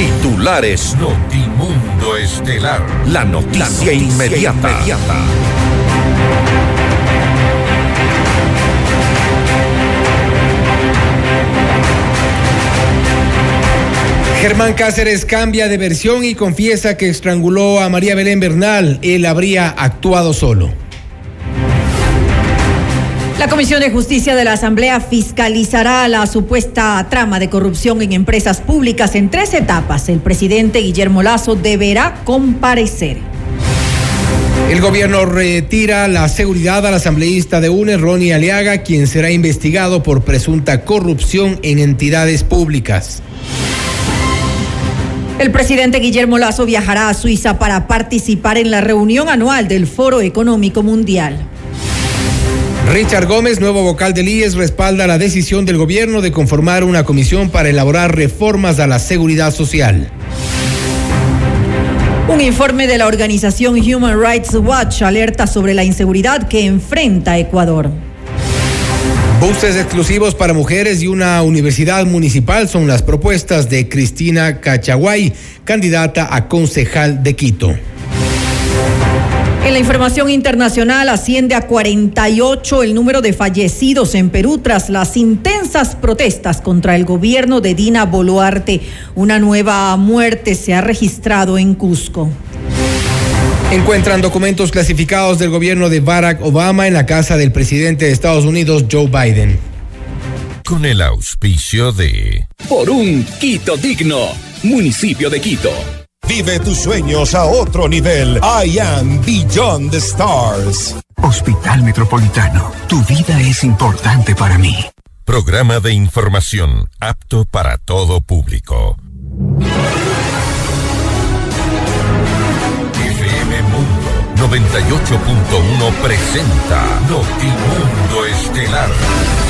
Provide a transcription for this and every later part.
Titulares Notimundo Estelar. La noticia, inmediata. Germán Cáceres cambia de versión y confiesa que estranguló a María Belén Bernal. Él habría actuado solo. La Comisión de Justicia de la Asamblea fiscalizará la supuesta trama de corrupción en empresas públicas en tres etapas. El presidente Guillermo Lazo deberá comparecer. El gobierno retira la seguridad al asambleísta de UNE, Ronnie Aliaga, quien será investigado por presunta corrupción en entidades públicas. El presidente Guillermo Lazo viajará a Suiza para participar en la reunión anual del Foro Económico Mundial. Richard Gómez, nuevo vocal del IES, respalda la decisión del gobierno de conformar una comisión para elaborar reformas a la seguridad social. Un informe de la organización Human Rights Watch alerta sobre la inseguridad que enfrenta Ecuador. Buses exclusivos para mujeres y una universidad municipal son las propuestas de Cristina Cachaguay, candidata a concejal de Quito. En la información internacional asciende a 48 el número de fallecidos en Perú tras las intensas protestas contra el gobierno de Dina Boluarte. Una nueva muerte se ha registrado en Cusco. Encuentran documentos clasificados del gobierno de Barack Obama en la casa del presidente de Estados Unidos, Joe Biden. Con el auspicio de... Por un Quito digno, municipio de Quito. Vive tus sueños a otro nivel. I am Beyond the Stars. Hospital Metropolitano, tu vida es importante para mí. Programa de información apto para todo público. FM Mundo 98.1 presenta Notimundo Estelar.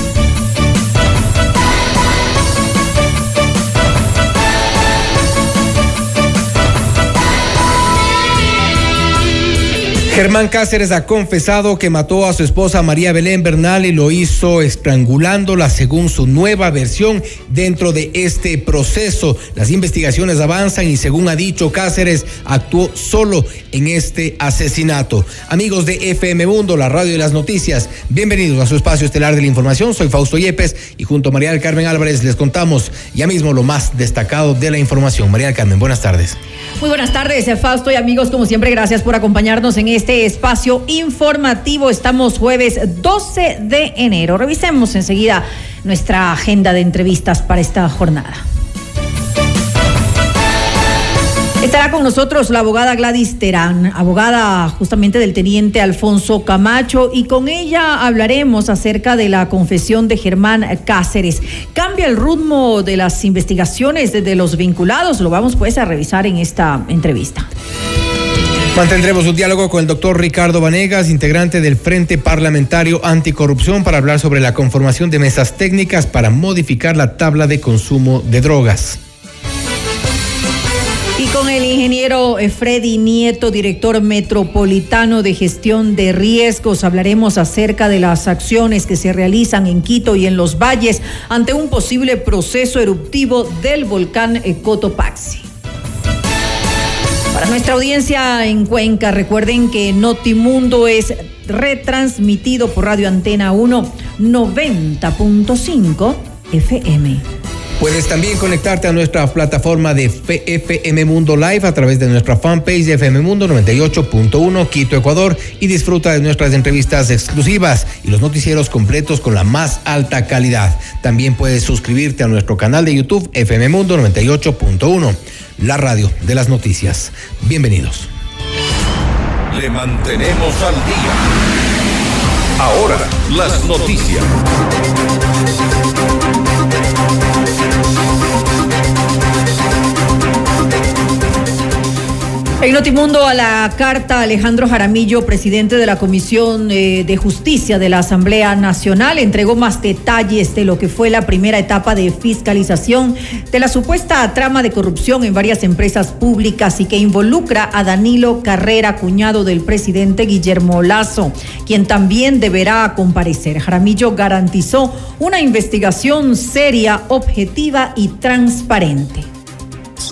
Germán Cáceres ha confesado que mató a su esposa María Belén Bernal y lo hizo estrangulándola según su nueva versión dentro de este proceso. Las investigaciones avanzan y según ha dicho Cáceres, actuó solo en este asesinato. Amigos de FM Mundo, la radio y las noticias, bienvenidos a su espacio estelar de la información. Soy Fausto Yepes y junto a María del Carmen Álvarez les contamos ya mismo lo más destacado de la información. María del Carmen, buenas tardes. Muy buenas tardes, Fausto y amigos, como siempre, gracias por acompañarnos en este espacio informativo. Estamos jueves 12 de enero. Revisemos enseguida nuestra agenda de entrevistas para esta jornada. Estará con nosotros la abogada Gladys Terán, abogada justamente del teniente Alfonso Camacho, y con ella hablaremos acerca de la confesión de Germán Cáceres. ¿Cambia el ritmo de las investigaciones de los vinculados? Lo vamos pues a revisar en esta entrevista. Mantendremos un diálogo con el doctor Ricardo Vanegas, integrante del Frente Parlamentario Anticorrupción, para hablar sobre la conformación de mesas técnicas para modificar la tabla de consumo de drogas. Y con el ingeniero Freddy Nieto, director metropolitano de gestión de riesgos, hablaremos acerca de las acciones que se realizan en Quito y en los valles ante un posible proceso eruptivo del volcán Cotopaxi. Para nuestra audiencia en Cuenca, recuerden que Notimundo es retransmitido por Radio Antena 1 90.5 FM. Puedes también conectarte a nuestra plataforma de FM Mundo Live a través de nuestra fanpage de FM Mundo 98.1 Quito, Ecuador y disfruta de nuestras entrevistas exclusivas y los noticieros completos con la más alta calidad. También puedes suscribirte a nuestro canal de YouTube FM Mundo 98.1, la radio de las noticias. Bienvenidos. Le mantenemos al día. Ahora, las noticias. En Notimundo a la carta, Alejandro Jaramillo, presidente de la Comisión eh, de Justicia de la Asamblea Nacional, entregó más detalles de lo que fue la primera etapa de fiscalización de la supuesta trama de corrupción en varias empresas públicas y que involucra a Danilo Carrera, cuñado del presidente Guillermo Lazo, quien también deberá comparecer. Jaramillo garantizó una investigación seria, objetiva y transparente.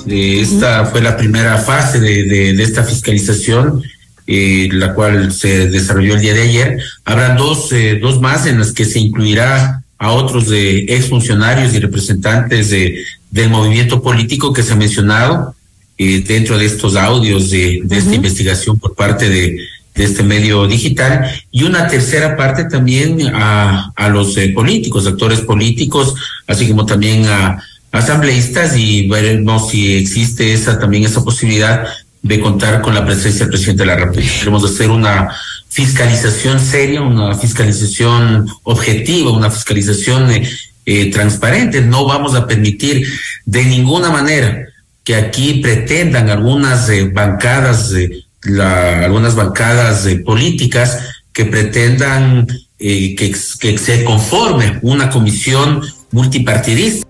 Esta fue la primera fase de, esta fiscalización, eh, la cual se desarrolló el día de ayer. Habrá dos, eh, dos más en las que se incluirá a otros de exfuncionarios y representantes de, del movimiento político que se ha mencionado eh, dentro de estos audios de, esta investigación por parte de, de este medio digital. Y una tercera parte también a, a los políticos, actores políticos, así como también a, asambleístas y veremos si existe esa también esa posibilidad de contar con la presencia del presidente de la República. Queremos hacer una fiscalización seria, una fiscalización objetiva, una fiscalización eh, eh, transparente. No vamos a permitir de ninguna manera que aquí pretendan algunas eh, bancadas, la, algunas bancadas políticas que pretendan que, que se conforme una comisión multipartidista.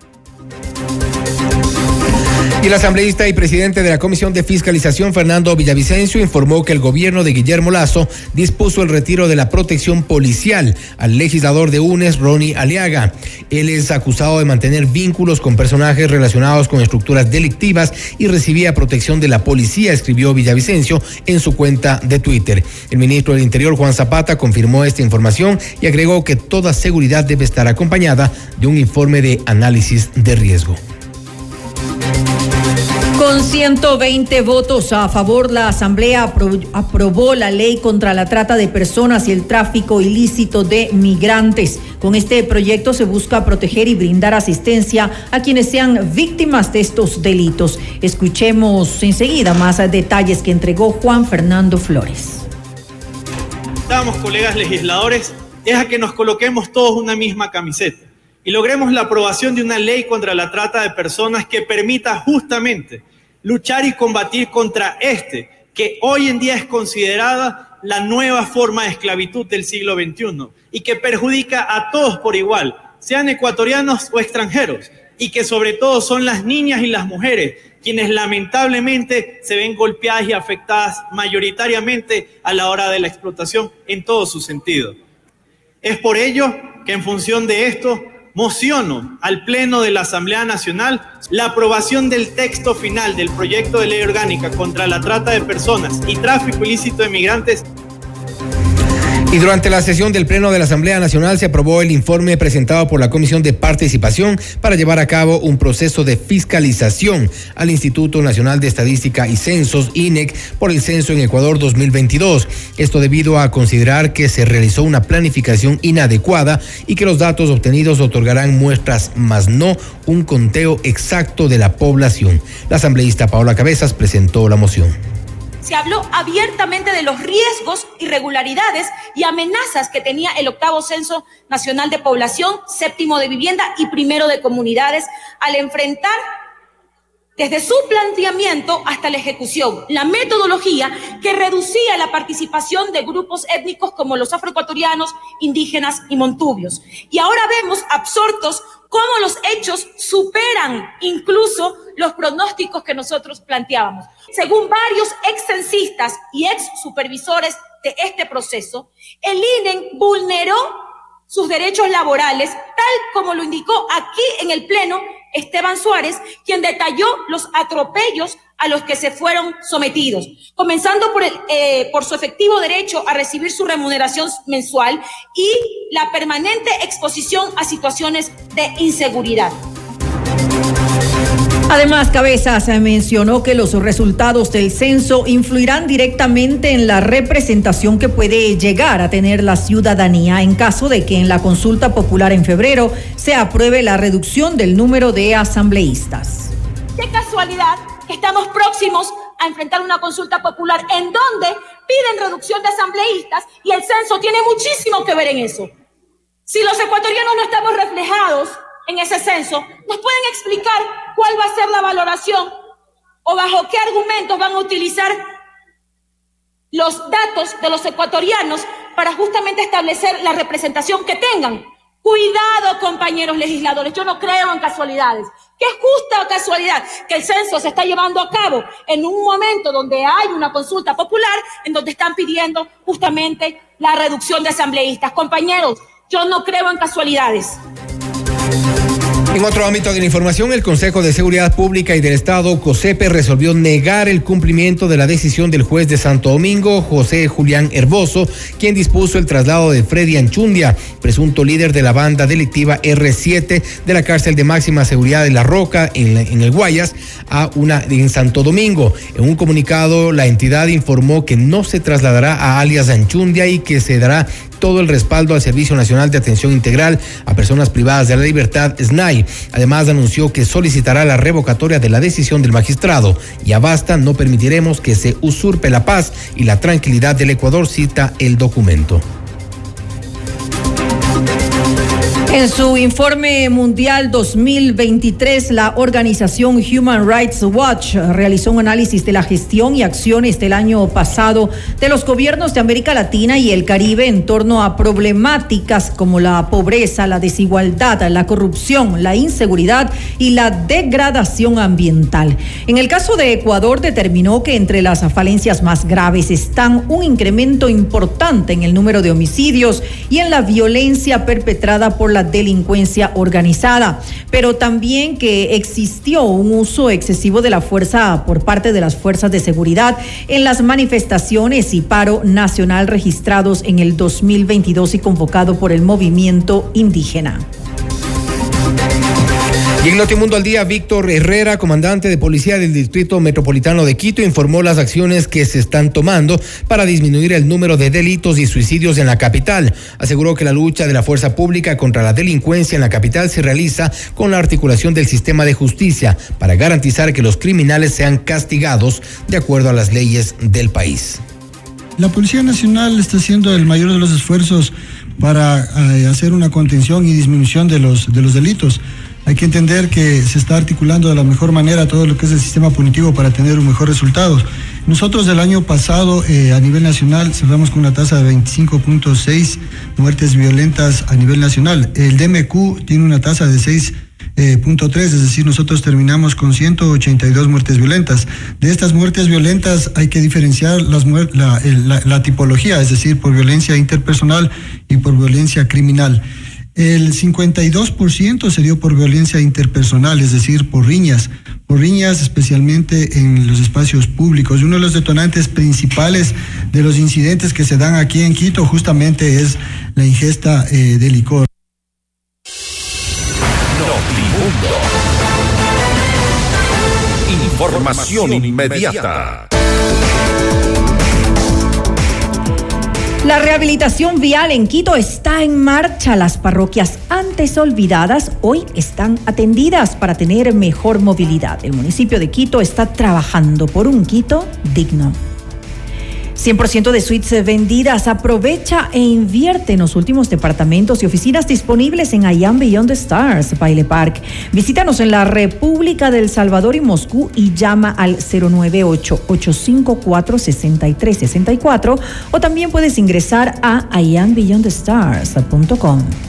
Y el asambleísta y presidente de la Comisión de Fiscalización, Fernando Villavicencio, informó que el gobierno de Guillermo Lazo dispuso el retiro de la protección policial al legislador de UNES, Ronnie Aliaga. Él es acusado de mantener vínculos con personajes relacionados con estructuras delictivas y recibía protección de la policía, escribió Villavicencio en su cuenta de Twitter. El ministro del Interior, Juan Zapata, confirmó esta información y agregó que toda seguridad debe estar acompañada de un informe de análisis de riesgo. Con 120 votos a favor, la Asamblea aprobó la ley contra la trata de personas y el tráfico ilícito de migrantes. Con este proyecto se busca proteger y brindar asistencia a quienes sean víctimas de estos delitos. Escuchemos enseguida más detalles que entregó Juan Fernando Flores. Estamos, colegas legisladores, es a que nos coloquemos todos una misma camiseta y logremos la aprobación de una ley contra la trata de personas que permita justamente luchar y combatir contra este, que hoy en día es considerada la nueva forma de esclavitud del siglo XXI y que perjudica a todos por igual, sean ecuatorianos o extranjeros, y que sobre todo son las niñas y las mujeres quienes lamentablemente se ven golpeadas y afectadas mayoritariamente a la hora de la explotación en todo su sentido. Es por ello que en función de esto mociono al Pleno de la Asamblea Nacional la aprobación del texto final del proyecto de ley orgánica contra la trata de personas y tráfico ilícito de migrantes y durante la sesión del Pleno de la Asamblea Nacional se aprobó el informe presentado por la Comisión de Participación para llevar a cabo un proceso de fiscalización al Instituto Nacional de Estadística y Censos, INEC, por el censo en Ecuador 2022. Esto debido a considerar que se realizó una planificación inadecuada y que los datos obtenidos otorgarán muestras, más no un conteo exacto de la población. La asambleísta Paola Cabezas presentó la moción se habló abiertamente de los riesgos, irregularidades y amenazas que tenía el octavo Censo Nacional de Población, séptimo de Vivienda y primero de Comunidades al enfrentar desde su planteamiento hasta la ejecución, la metodología que reducía la participación de grupos étnicos como los afroecuatorianos, indígenas y montubios. Y ahora vemos absortos cómo los hechos superan incluso los pronósticos que nosotros planteábamos. Según varios ex censistas y ex supervisores de este proceso, el INE vulneró sus derechos laborales, tal como lo indicó aquí en el Pleno Esteban Suárez, quien detalló los atropellos a los que se fueron sometidos, comenzando por, eh, por su efectivo derecho a recibir su remuneración mensual y la permanente exposición a situaciones de inseguridad. Además, Cabezas mencionó que los resultados del censo influirán directamente en la representación que puede llegar a tener la ciudadanía en caso de que en la consulta popular en febrero se apruebe la reducción del número de asambleístas. Qué casualidad que estamos próximos a enfrentar una consulta popular en donde piden reducción de asambleístas y el censo tiene muchísimo que ver en eso. Si los ecuatorianos no estamos reflejados en ese censo, ¿nos pueden explicar cuál va a ser la valoración o bajo qué argumentos van a utilizar los datos de los ecuatorianos para justamente establecer la representación que tengan. Cuidado, compañeros legisladores, yo no creo en casualidades. Qué justa casualidad que el censo se está llevando a cabo en un momento donde hay una consulta popular en donde están pidiendo justamente la reducción de asambleístas. Compañeros, yo no creo en casualidades. En otro ámbito de la información, el Consejo de Seguridad Pública y del Estado, COSEPE, resolvió negar el cumplimiento de la decisión del juez de Santo Domingo, José Julián Herboso, quien dispuso el traslado de Freddy Anchundia, presunto líder de la banda delictiva R7 de la cárcel de máxima seguridad de La Roca en, en el Guayas a una en Santo Domingo. En un comunicado, la entidad informó que no se trasladará a alias Anchundia y que se dará todo el respaldo al Servicio Nacional de Atención Integral a Personas Privadas de la Libertad, SNAI. Además, anunció que solicitará la revocatoria de la decisión del magistrado. Y a basta, no permitiremos que se usurpe la paz y la tranquilidad del Ecuador, cita el documento. En su informe mundial 2023, la organización Human Rights Watch realizó un análisis de la gestión y acciones del año pasado de los gobiernos de América Latina y el Caribe en torno a problemáticas como la pobreza, la desigualdad, la corrupción, la inseguridad y la degradación ambiental. En el caso de Ecuador, determinó que entre las falencias más graves están un incremento importante en el número de homicidios y en la violencia perpetrada por la delincuencia organizada, pero también que existió un uso excesivo de la fuerza por parte de las fuerzas de seguridad en las manifestaciones y paro nacional registrados en el 2022 y convocado por el movimiento indígena. Y en Notimundo al Día, Víctor Herrera, comandante de policía del Distrito Metropolitano de Quito, informó las acciones que se están tomando para disminuir el número de delitos y suicidios en la capital. Aseguró que la lucha de la fuerza pública contra la delincuencia en la capital se realiza con la articulación del sistema de justicia para garantizar que los criminales sean castigados de acuerdo a las leyes del país. La Policía Nacional está haciendo el mayor de los esfuerzos para eh, hacer una contención y disminución de los, de los delitos. Hay que entender que se está articulando de la mejor manera todo lo que es el sistema punitivo para tener un mejor resultado. Nosotros el año pasado eh, a nivel nacional cerramos con una tasa de 25.6 muertes violentas a nivel nacional. El DMQ tiene una tasa de 6 eh, punto 3, es decir, nosotros terminamos con 182 muertes violentas. De estas muertes violentas hay que diferenciar la tipología, es decir, por violencia interpersonal y por violencia criminal. El 52% se dio por violencia interpersonal, es decir, por riñas, por riñas especialmente en los espacios públicos. Uno de los detonantes principales de los incidentes que se dan aquí en Quito justamente es la ingesta eh, de licor. Información inmediata. La rehabilitación vial en Quito está en marcha. Las parroquias antes olvidadas hoy están atendidas para tener mejor movilidad. El municipio de Quito está trabajando por un Quito digno. 100% de suites vendidas. Aprovecha e invierte en los últimos departamentos y oficinas disponibles en IAM Beyond the Stars, Baile Park. Visítanos en la República del Salvador y Moscú y llama al 098-854-6364 o también puedes ingresar a iambeyondthestars.com.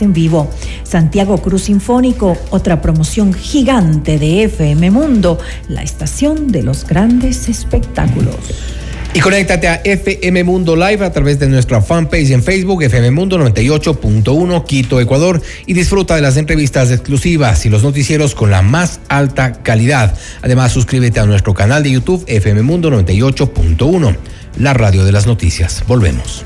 en vivo. Santiago Cruz Sinfónico, otra promoción gigante de FM Mundo, la estación de los grandes espectáculos. Y conéctate a FM Mundo Live a través de nuestra fanpage en Facebook, FM Mundo 98.1 Quito, Ecuador, y disfruta de las entrevistas exclusivas y los noticieros con la más alta calidad. Además, suscríbete a nuestro canal de YouTube, FM Mundo 98.1, la radio de las noticias. Volvemos.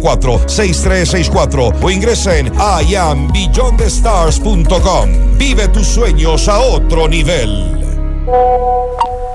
6364 o ingresa en iambeyondthestars.com. Vive tus sueños a otro nivel.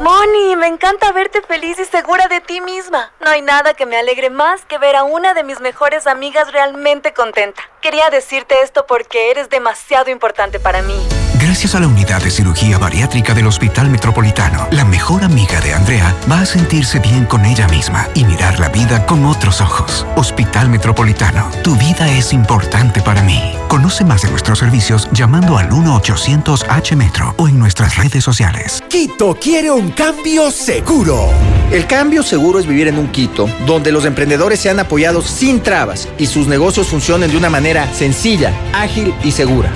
Moni, me encanta verte feliz y segura de ti misma. No hay nada que me alegre más que ver a una de mis mejores amigas realmente contenta. Quería decirte esto porque eres demasiado importante para mí. Gracias a la unidad de cirugía bariátrica del Hospital Metropolitano, la mejor amiga de Andrea va a sentirse bien con ella misma y mirar la vida con otros ojos. Hospital Metropolitano, tu vida es importante para mí. Conoce más de nuestros servicios llamando al 1-800-H-Metro o en nuestras redes sociales. Quito quiere un cambio seguro. El cambio seguro es vivir en un Quito donde los emprendedores sean apoyados sin trabas y sus negocios funcionen de una manera sencilla, ágil y segura.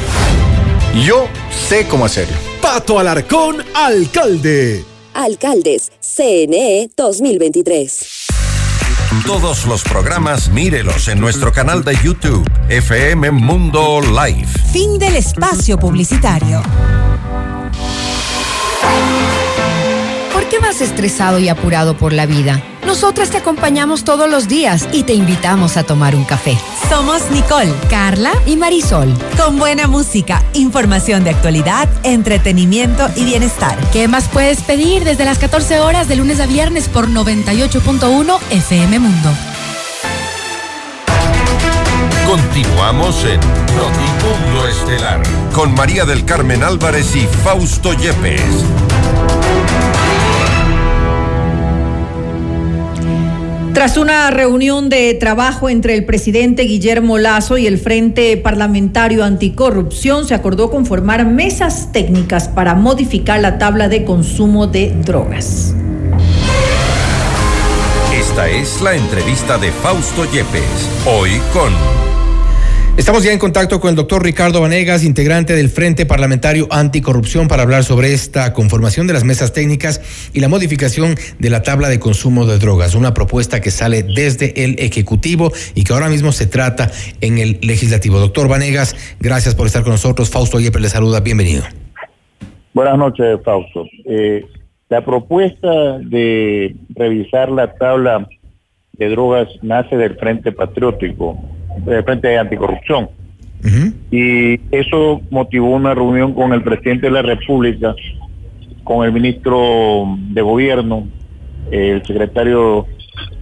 Yo sé cómo hacerlo. Pato Alarcón, alcalde. Alcaldes, CNE 2023. Todos los programas mírelos en nuestro canal de YouTube, FM Mundo Live. Fin del espacio publicitario. ¿Por qué vas estresado y apurado por la vida? Nosotras te acompañamos todos los días y te invitamos a tomar un café. Somos Nicole, Carla y Marisol. Con buena música, información de actualidad, entretenimiento y bienestar. ¿Qué más puedes pedir desde las 14 horas de lunes a viernes por 98.1 FM Mundo? Continuamos en Notimundo Estelar con María del Carmen Álvarez y Fausto Yepes. Tras una reunión de trabajo entre el presidente Guillermo Lazo y el Frente Parlamentario Anticorrupción, se acordó conformar mesas técnicas para modificar la tabla de consumo de drogas. Esta es la entrevista de Fausto Yepes, hoy con Estamos ya en contacto con el doctor Ricardo Vanegas, integrante del Frente Parlamentario Anticorrupción, para hablar sobre esta conformación de las mesas técnicas y la modificación de la tabla de consumo de drogas, una propuesta que sale desde el Ejecutivo y que ahora mismo se trata en el Legislativo. Doctor Vanegas, gracias por estar con nosotros. Fausto Yepes le saluda, bienvenido. Buenas noches, Fausto. Eh, la propuesta de revisar la tabla de drogas nace del Frente Patriótico de Frente Anticorrupción. Y eso motivó una reunión con el presidente de la República, con el ministro de Gobierno, el secretario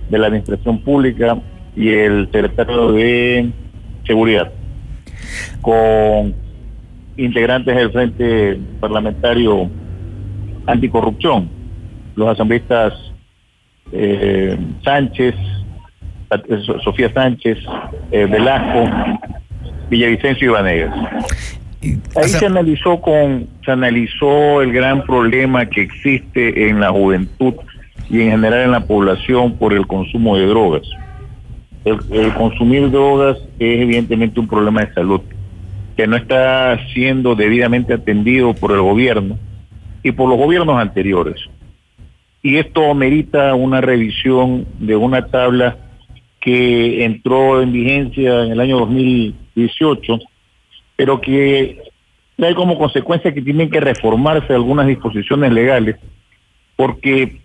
de la Administración Pública y el secretario de Seguridad, con integrantes del Frente Parlamentario Anticorrupción, los asambleístas eh, Sánchez, Sofía Sánchez, eh, Velasco, Villavicencio y Vanegas. Ahí se analizó con, se analizó el gran problema que existe en la juventud y en general en la población por el consumo de drogas. El, el, consumir drogas es evidentemente un problema de salud que no está siendo debidamente atendido por el gobierno y por los gobiernos anteriores. Y esto merita una revisión de una tabla que entró en vigencia en el año 2018, pero que trae como consecuencia que tienen que reformarse algunas disposiciones legales, porque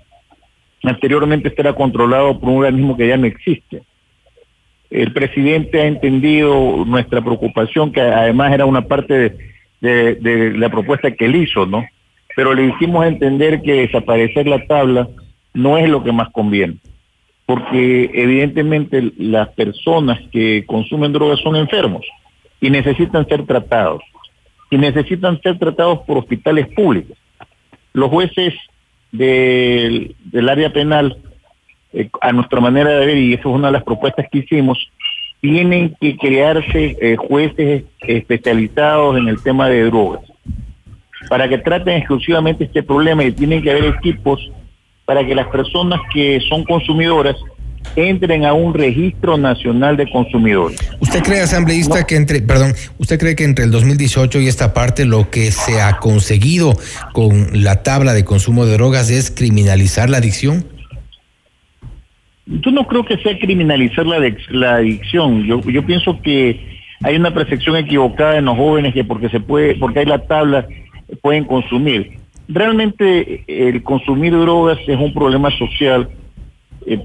anteriormente este era controlado por un organismo que ya no existe. El presidente ha entendido nuestra preocupación, que además era una parte de, la propuesta que él hizo, ¿no? Pero le hicimos entender que desaparecer la tabla no es lo que más conviene porque evidentemente las personas que consumen drogas son enfermos y necesitan ser tratados. Y necesitan ser tratados por hospitales públicos. Los jueces del, del área penal, eh, a nuestra manera de ver, y esa es una de las propuestas que hicimos, tienen que crearse eh, jueces especializados en el tema de drogas para que traten exclusivamente este problema y tienen que haber equipos para que las personas que son consumidoras entren a un registro nacional de consumidores. ¿Usted cree, asambleísta, que entre, perdón, usted cree que entre el 2018 y esta parte lo que se ha conseguido con la tabla de consumo de drogas es criminalizar la adicción? Yo no creo que sea criminalizar la, la adicción. Yo, yo pienso que hay una percepción equivocada en los jóvenes que porque se puede, porque hay la tabla, pueden consumir. Realmente el consumir drogas es un problema social, eh,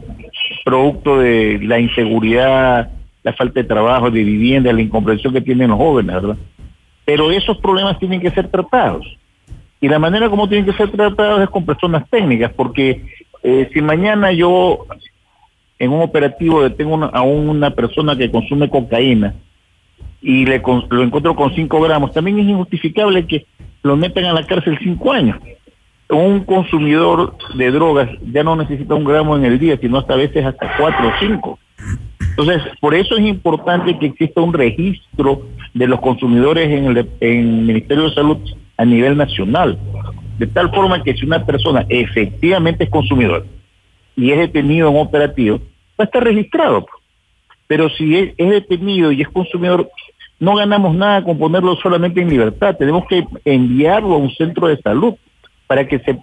producto de la inseguridad, la falta de trabajo, de vivienda, la incomprensión que tienen los jóvenes, ¿verdad? Pero esos problemas tienen que ser tratados. Y la manera como tienen que ser tratados es con personas técnicas, porque eh, si mañana yo en un operativo detengo a una persona que consume cocaína y le lo encuentro con 5 gramos, también es injustificable que lo metan a la cárcel 5 años. Un consumidor de drogas ya no necesita un gramo en el día, sino hasta veces hasta 4 o 5. Entonces, por eso es importante que exista un registro de los consumidores en el, Ministerio de Salud a nivel nacional, de tal forma que si una persona efectivamente es consumidor y es detenido en operativo, va a estar registrado. Pero si es, detenido y es consumidor, no ganamos nada con ponerlo solamente en libertad. Tenemos que enviarlo a un centro de salud para que se,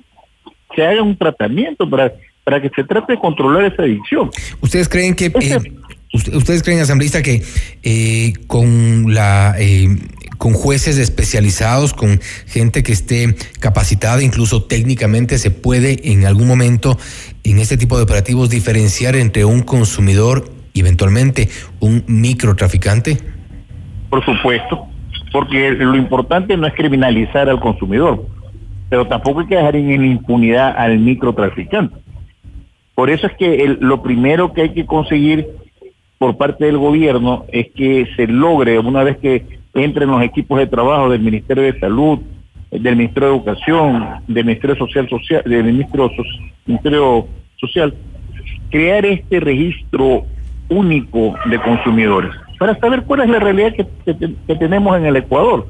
se haga un tratamiento, para, para que se trate de controlar esa adicción. ¿Ustedes creen que... Eh, ¿Ustedes creen, asambleísta, que eh, con la eh, con jueces especializados, con gente que esté capacitada, incluso técnicamente, se puede en algún momento en este tipo de operativos diferenciar entre un consumidor y eventualmente un microtraficante? Por supuesto, porque lo importante no es criminalizar al consumidor, pero tampoco hay que dejar en impunidad al microtraficante. Por eso es que lo primero que hay que conseguir por parte del gobierno es que se logre, una vez que entre los equipos de trabajo del Ministerio de Salud, del Ministerio de Educación, del Ministerio Social, Social del Ministro Ministerio Social, crear este registro único de consumidores para saber cuál es la realidad que, tenemos en el Ecuador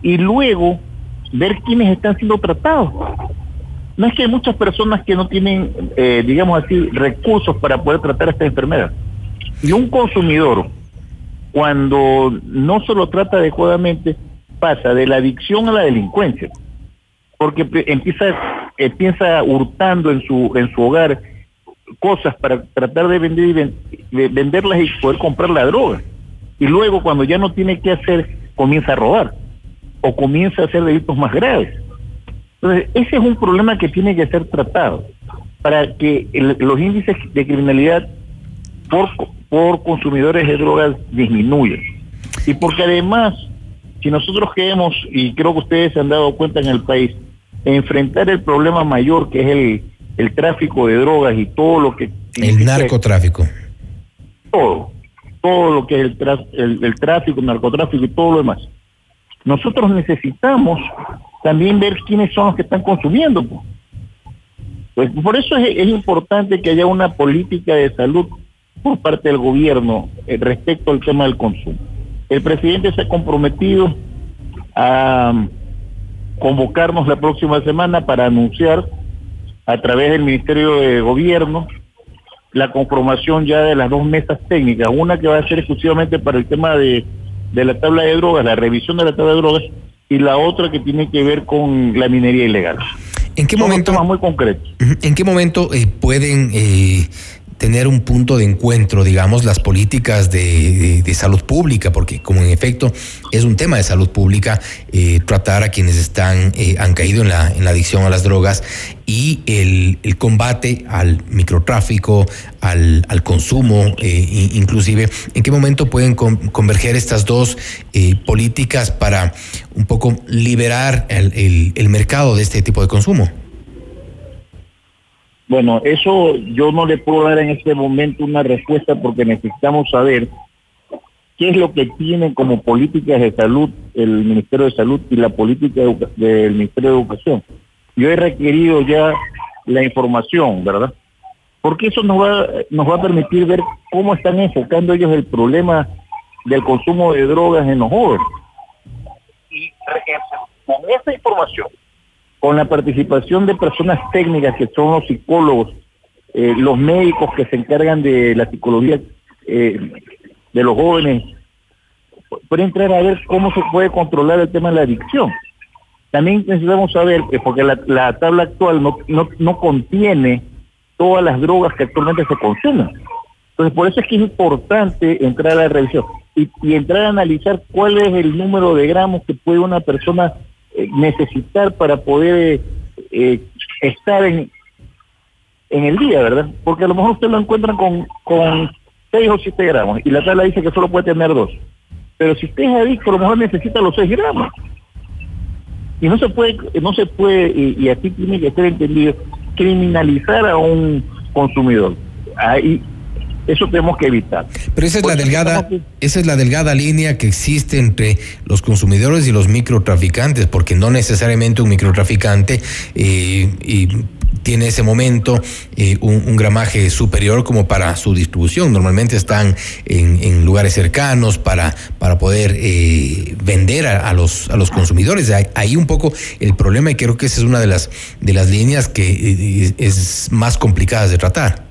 y luego ver quiénes están siendo tratados. No es que hay muchas personas que no tienen, eh, digamos así, recursos para poder tratar esta enfermedad. Y un consumidor cuando no se lo trata adecuadamente, pasa de la adicción a la delincuencia, porque empieza, empieza hurtando en su, en su hogar cosas para tratar de vender y venderlas y poder comprar la droga. Y luego cuando ya no tiene que hacer, comienza a robar o comienza a hacer delitos más graves. Entonces, ese es un problema que tiene que ser tratado para que los índices de criminalidad por por consumidores de drogas disminuye. Y porque además, si nosotros queremos, y creo que ustedes se han dado cuenta en el país, enfrentar el problema mayor que es el, el tráfico de drogas y todo lo que... El narcotráfico. Todo, todo lo que es el, el, tráfico, el narcotráfico y todo lo demás. Nosotros necesitamos también ver quiénes son los que están consumiendo. Pues, por eso es importante que haya una política de salud por parte del gobierno eh, respecto al tema del consumo. El presidente se ha comprometido a um, convocarnos la próxima semana para anunciar a través del Ministerio de Gobierno la conformación ya de las dos mesas técnicas, una que va a ser exclusivamente para el tema de, de la tabla de drogas, la revisión de la tabla de drogas, y la otra que tiene que ver con la minería ilegal. ¿En qué momento? Temas muy concretos. ¿En qué momento eh, pueden eh, tener un punto de encuentro, digamos, las políticas de, salud pública, porque como en efecto es un tema de salud pública, eh, tratar a quienes están, eh, han caído en la, en la adicción a las drogas y el, combate al microtráfico, al, al consumo, eh, inclusive, ¿en qué momento pueden converger estas dos políticas para un poco liberar el, el mercado de este tipo de consumo? Bueno, eso yo no le puedo dar en este momento una respuesta porque necesitamos saber qué es lo que tienen como políticas de salud el Ministerio de Salud y la política del Ministerio de Educación. Yo he requerido ya la información, ¿verdad? Porque eso nos va, nos va a permitir ver cómo están enfocando ellos el problema del consumo de drogas en los jóvenes. Y con esa información, con la participación de personas técnicas que son los psicólogos, eh, los médicos que se encargan de la psicología eh, de los jóvenes, puede entrar a ver cómo se puede controlar el tema de la adicción. También necesitamos saber, eh, porque la, tabla actual no, no, contiene todas las drogas que actualmente se consumen. Entonces, por eso es que es importante entrar a la revisión y, entrar a analizar cuál es el número de gramos que puede una persona necesitar para poder eh, estar en, en el día, ¿verdad? Porque a lo mejor usted lo encuentra con, con 6 o 7 gramos y la tabla dice que solo puede tener 2. Pero si usted es adicto, a lo mejor necesita los 6 gramos. Y no se puede, no se puede, y, aquí tiene que ser entendido, criminalizar a un consumidor. Ahí, eso tenemos que evitar. Pero esa es la delgada, esa es la delgada línea que existe entre los consumidores y los microtraficantes, porque no necesariamente un microtraficante eh, y tiene ese momento eh, un, gramaje superior como para su distribución. Normalmente están en, lugares cercanos para, para poder eh, vender a, los, a los consumidores. Ahí un poco el problema y creo que esa es una de las, de las líneas que eh, es más complicadas de tratar.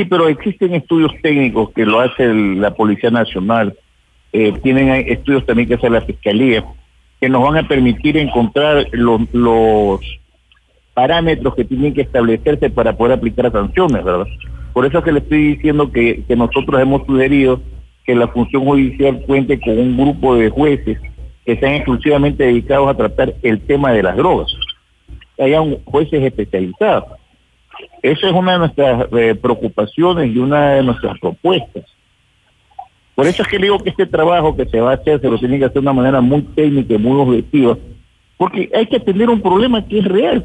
Sí, pero existen estudios técnicos que lo hace la Policía Nacional, tienen estudios también que hace la Fiscalía, que nos van a permitir encontrar los, parámetros que tienen que establecerse para poder aplicar sanciones, ¿verdad? Por eso es que le estoy diciendo que, nosotros hemos sugerido que la función judicial cuente con un grupo de jueces que sean exclusivamente dedicados a tratar el tema de las drogas. Que hayan jueces especializados. Esa es una de nuestras eh, preocupaciones y una de nuestras propuestas. Por eso es que digo que este trabajo que se va a hacer se lo tiene que hacer de una manera muy técnica y muy objetiva, porque hay que atender un problema que es real.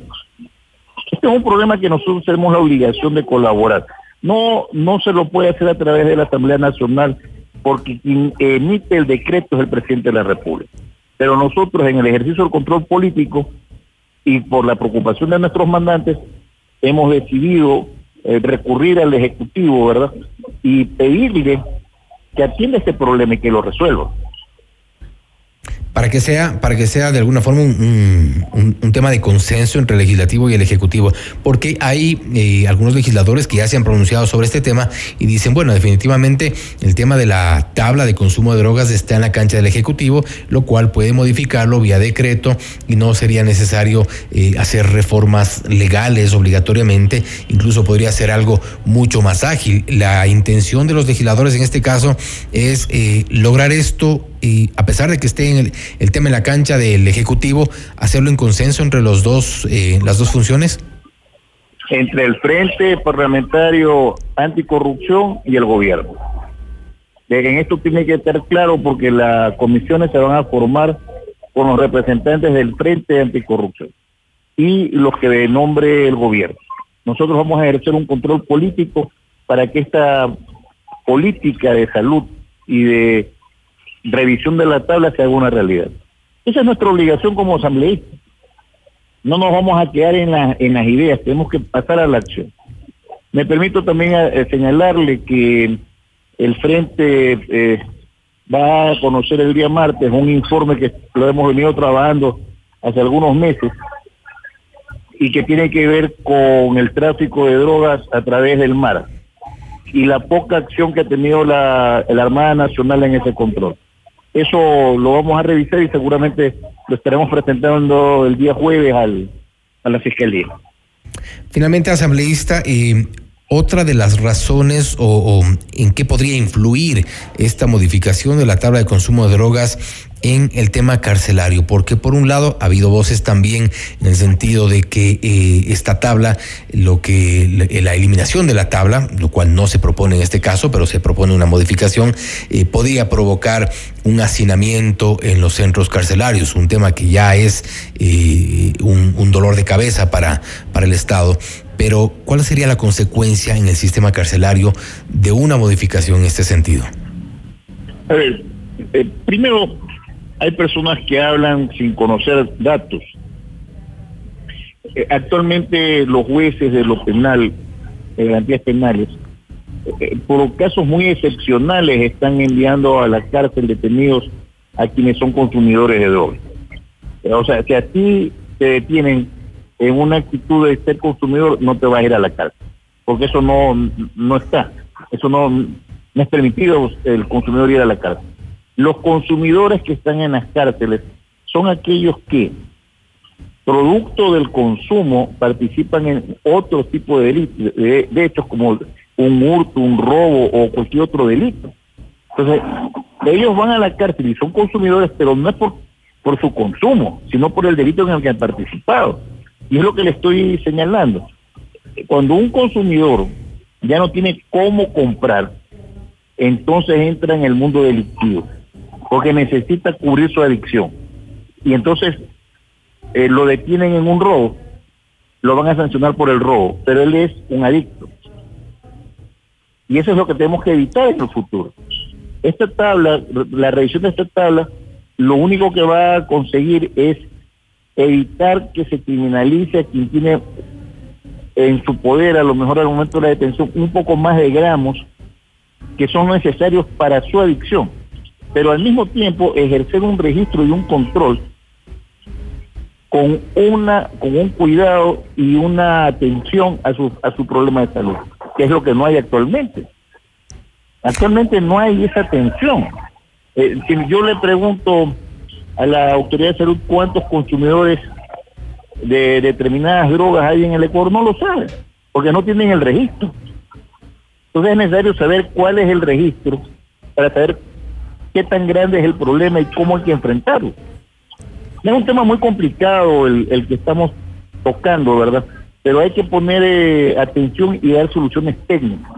Este es un problema que nosotros tenemos la obligación de colaborar. No, no se lo puede hacer a través de la Asamblea Nacional porque quien emite el decreto es el presidente de la República. Pero nosotros en el ejercicio del control político y por la preocupación de nuestros mandantes hemos decidido eh, recurrir al Ejecutivo, ¿verdad? Y pedirle que atienda este problema y que lo resuelva para que sea, para que sea de alguna forma un, tema de consenso entre el legislativo y el ejecutivo, porque hay eh, algunos legisladores que ya se han pronunciado sobre este tema y dicen, bueno, definitivamente el tema de la tabla de consumo de drogas está en la cancha del ejecutivo, lo cual puede modificarlo vía decreto y no sería necesario eh, hacer reformas legales obligatoriamente, incluso podría ser algo mucho más ágil. La intención de los legisladores en este caso es eh, lograr esto y a pesar de que esté en el, tema en la cancha del Ejecutivo, hacerlo en consenso entre los dos, eh, las dos funciones? Entre el Frente Parlamentario Anticorrupción y el gobierno. En esto tiene que estar claro porque las comisiones se van a formar con los representantes del Frente Anticorrupción y los que nombre el gobierno. Nosotros vamos a ejercer un control político para que esta política de salud y de revisión de la tabla se haga una realidad. Esa es nuestra obligación como asambleístas. No nos vamos a quedar en, en las ideas, tenemos que pasar a la acción. Me permito también eh, señalarle que el Frente eh, va a conocer el día martes un informe que lo hemos venido trabajando hace algunos meses y que tiene que ver con el tráfico de drogas a través del mar y la poca acción que ha tenido la, la Armada Nacional en ese control. Eso lo vamos a revisar y seguramente lo estaremos presentando el día jueves al, a la Fiscalía. Finalmente, asambleísta, eh, otra de las razones o, en qué podría influir esta modificación de la tabla de consumo de drogas en el tema carcelario, porque por un lado ha habido voces también en el sentido de que eh, esta tabla, lo que la eliminación de la tabla, lo cual no se propone en este caso, pero se propone una modificación, eh, podría provocar un hacinamiento en los centros carcelarios, un tema que ya es eh, un, un, dolor de cabeza para, para el Estado. Pero, ¿cuál sería la consecuencia en el sistema carcelario de una modificación en este sentido? A ver, eh, primero, hay personas que hablan sin conocer datos. Eh, actualmente los jueces de lo penal, de garantías penales, eh, por casos muy excepcionales están enviando a la cárcel detenidos a quienes son consumidores de drogas. O sea, si a ti te detienen en una actitud de ser consumidor, no te vas a ir a la cárcel, porque eso no, no está, eso no, es permitido el consumidor ir a la cárcel. Los consumidores que están en las cárceles son aquellos que, producto del consumo, participan en otro tipo de delitos, de, hechos como un hurto, un robo o cualquier otro delito. Entonces, ellos van a la cárcel y son consumidores, pero no es por, por su consumo, sino por el delito en el que han participado. Y es lo que le estoy señalando. Cuando un consumidor ya no tiene cómo comprar, entonces entra en el mundo delictivo porque necesita cubrir su adicción. Y entonces eh, lo detienen en un robo, lo van a sancionar por el robo, pero él es un adicto. Y eso es lo que tenemos que evitar en el futuro. Esta tabla, la revisión de esta tabla, lo único que va a conseguir es evitar que se criminalice a quien tiene en su poder, a lo mejor al momento de la detención, un poco más de gramos que son necesarios para su adicción pero al mismo tiempo ejercer un registro y un control con una con un cuidado y una atención a su a su problema de salud, que es lo que no hay actualmente. Actualmente no hay esa atención. Eh, si yo le pregunto a la autoridad de salud cuántos consumidores de determinadas drogas hay en el Ecuador, no lo saben, porque no tienen el registro. Entonces es necesario saber cuál es el registro para saber qué tan grande es el problema y cómo hay que enfrentarlo. Es un tema muy complicado el, que estamos tocando, ¿verdad? Pero hay que poner eh, atención y dar soluciones técnicas.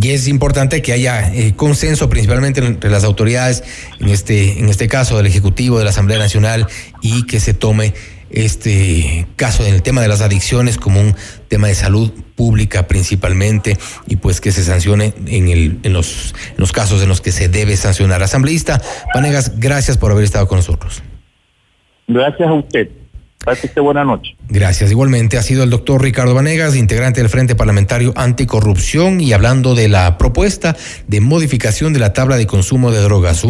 Y es importante que haya eh, consenso principalmente entre las autoridades, en este, en este caso del Ejecutivo, de la Asamblea Nacional, y que se tome este caso en el tema de las adicciones como un tema de salud pública principalmente y pues que se sancione en, el, en, los, los casos en los que se debe sancionar. Asambleísta Panegas, gracias por haber estado con nosotros. Gracias a usted. Gracias. Igualmente ha sido el doctor Ricardo Vanegas, integrante del Frente Parlamentario Anticorrupción y hablando de la propuesta de modificación de la tabla de consumo de drogas.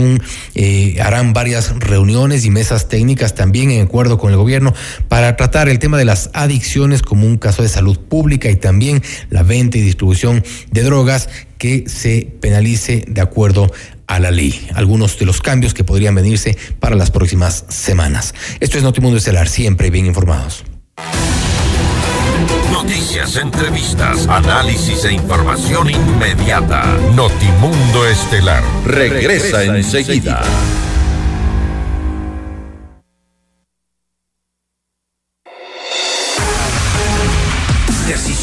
Eh, harán varias reuniones y mesas técnicas también en acuerdo con el gobierno para tratar el tema de las adicciones como un caso de salud pública y también la venta y distribución de drogas que se penalice de acuerdo a la ley. Algunos de los cambios que podrían venirse para las próximas semanas. Esto es Notimundo Estelar, siempre bien informados. Noticias, entrevistas, análisis e información inmediata. Notimundo Estelar regresa, enseguida.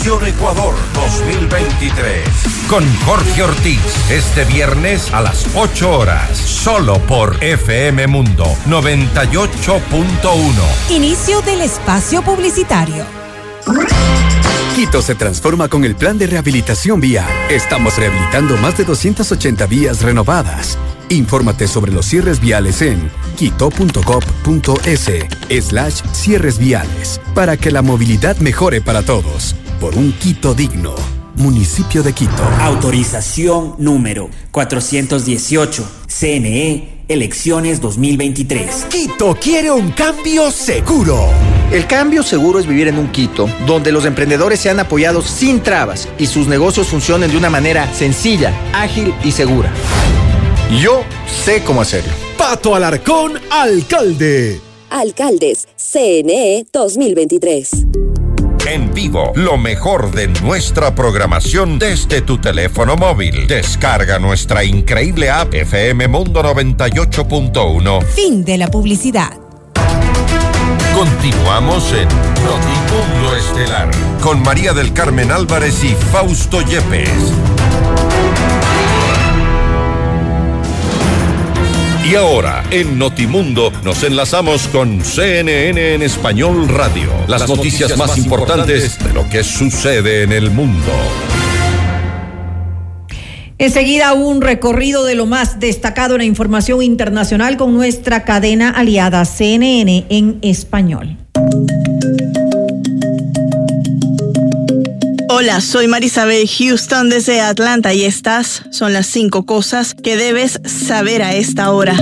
Ecuador 2023. Con Jorge Ortiz, este viernes a las 8 horas, solo por FM Mundo 98.1. Inicio del espacio publicitario. Quito se transforma con el plan de rehabilitación vial. Estamos rehabilitando más de 280 vías renovadas. Infórmate sobre los cierres viales en quito.gov.es slash cierres viales para que la movilidad mejore para todos por un Quito digno. Municipio de Quito. Autorización número 418. CNE, elecciones 2023. Quito quiere un cambio seguro. El cambio seguro es vivir en un Quito donde los emprendedores sean apoyados sin trabas y sus negocios funcionen de una manera sencilla, ágil y segura. Yo sé cómo hacerlo. Pato Alarcón, alcalde. Alcaldes, CNE 2023 en vivo lo mejor de nuestra programación desde tu teléfono móvil. Descarga nuestra increíble app FM Mundo 98.1. Fin de la publicidad. Continuamos en Notimundo Estelar con María del Carmen Álvarez y Fausto Yepes. Y ahora, en Notimundo, nos enlazamos con CNN en Español Radio. Las, noticias, más, importantes de lo que sucede en el mundo. Enseguida un recorrido de lo más destacado en la información internacional con nuestra cadena aliada CNN en español. Hola, soy Marisabel Houston desde Atlanta y estas son las cinco cosas que debes saber a esta hora.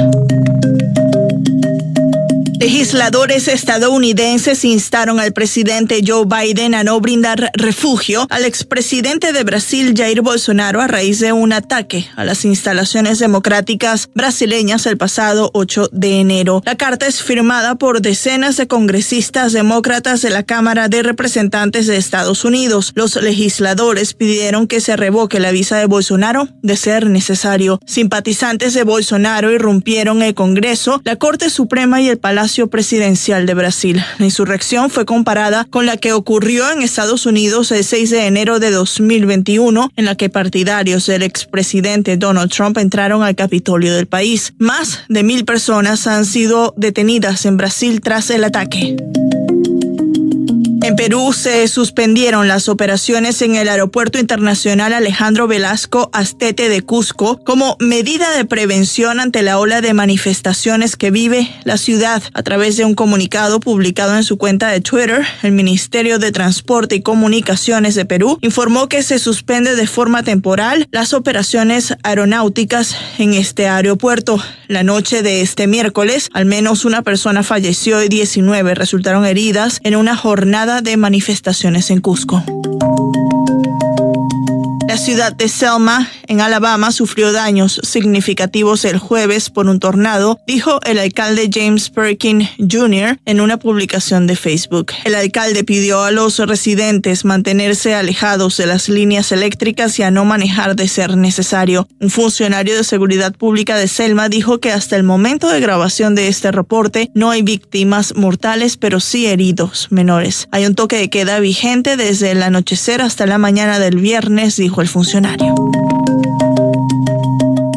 Legisladores estadounidenses instaron al presidente Joe Biden a no brindar refugio al expresidente de Brasil Jair Bolsonaro a raíz de un ataque a las instalaciones democráticas brasileñas el pasado 8 de enero. La carta es firmada por decenas de congresistas demócratas de la Cámara de Representantes de Estados Unidos. Los legisladores pidieron que se revoque la visa de Bolsonaro de ser necesario. Simpatizantes de Bolsonaro irrumpieron el Congreso, la Corte Suprema y el Palacio Presidencial de Brasil. La insurrección fue comparada con la que ocurrió en Estados Unidos el 6 de enero de 2021, en la que partidarios del expresidente Donald Trump entraron al Capitolio del país. Más de mil personas han sido detenidas en Brasil tras el ataque. En Perú se suspendieron las operaciones en el Aeropuerto Internacional Alejandro Velasco Astete de Cusco como medida de prevención ante la ola de manifestaciones que vive la ciudad. A través de un comunicado publicado en su cuenta de Twitter, el Ministerio de Transporte y Comunicaciones de Perú informó que se suspende de forma temporal las operaciones aeronáuticas en este aeropuerto. La noche de este miércoles, al menos una persona falleció y 19 resultaron heridas en una jornada de manifestaciones en Cusco. La ciudad de Selma, en Alabama, sufrió daños significativos el jueves por un tornado, dijo el alcalde James Perkin Jr. en una publicación de Facebook. El alcalde pidió a los residentes mantenerse alejados de las líneas eléctricas y a no manejar de ser necesario. Un funcionario de seguridad pública de Selma dijo que hasta el momento de grabación de este reporte no hay víctimas mortales, pero sí heridos menores. Hay un toque de queda vigente desde el anochecer hasta la mañana del viernes, dijo el funcionario.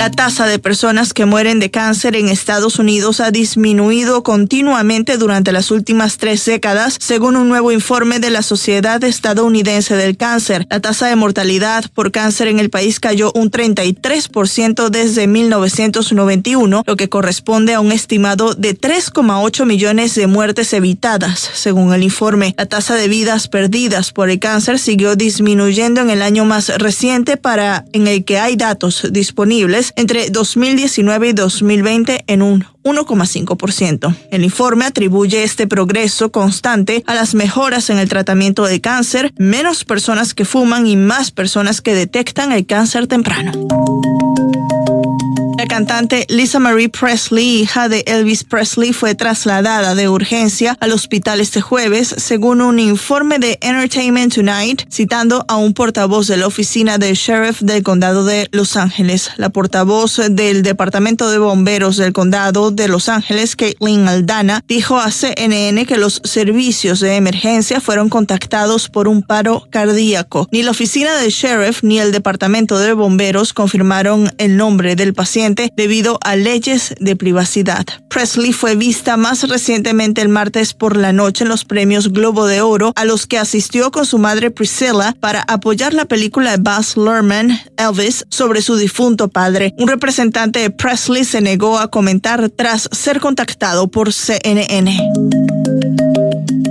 La tasa de personas que mueren de cáncer en Estados Unidos ha disminuido continuamente durante las últimas tres décadas, según un nuevo informe de la Sociedad Estadounidense del Cáncer. La tasa de mortalidad por cáncer en el país cayó un 33% desde 1991, lo que corresponde a un estimado de 3,8 millones de muertes evitadas, según el informe. La tasa de vidas perdidas por el cáncer siguió disminuyendo en el año más reciente para en el que hay datos disponibles entre 2019 y 2020 en un 1,5%. El informe atribuye este progreso constante a las mejoras en el tratamiento de cáncer, menos personas que fuman y más personas que detectan el cáncer temprano. La cantante Lisa Marie Presley, hija de Elvis Presley, fue trasladada de urgencia al hospital este jueves, según un informe de Entertainment Tonight, citando a un portavoz de la oficina del sheriff del condado de Los Ángeles. La portavoz del Departamento de Bomberos del condado de Los Ángeles, Caitlin Aldana, dijo a CNN que los servicios de emergencia fueron contactados por un paro cardíaco. Ni la oficina del sheriff ni el Departamento de Bomberos confirmaron el nombre del paciente debido a leyes de privacidad. Presley fue vista más recientemente el martes por la noche en los premios Globo de Oro, a los que asistió con su madre Priscilla para apoyar la película de Baz Luhrmann, Elvis, sobre su difunto padre. Un representante de Presley se negó a comentar tras ser contactado por CNN.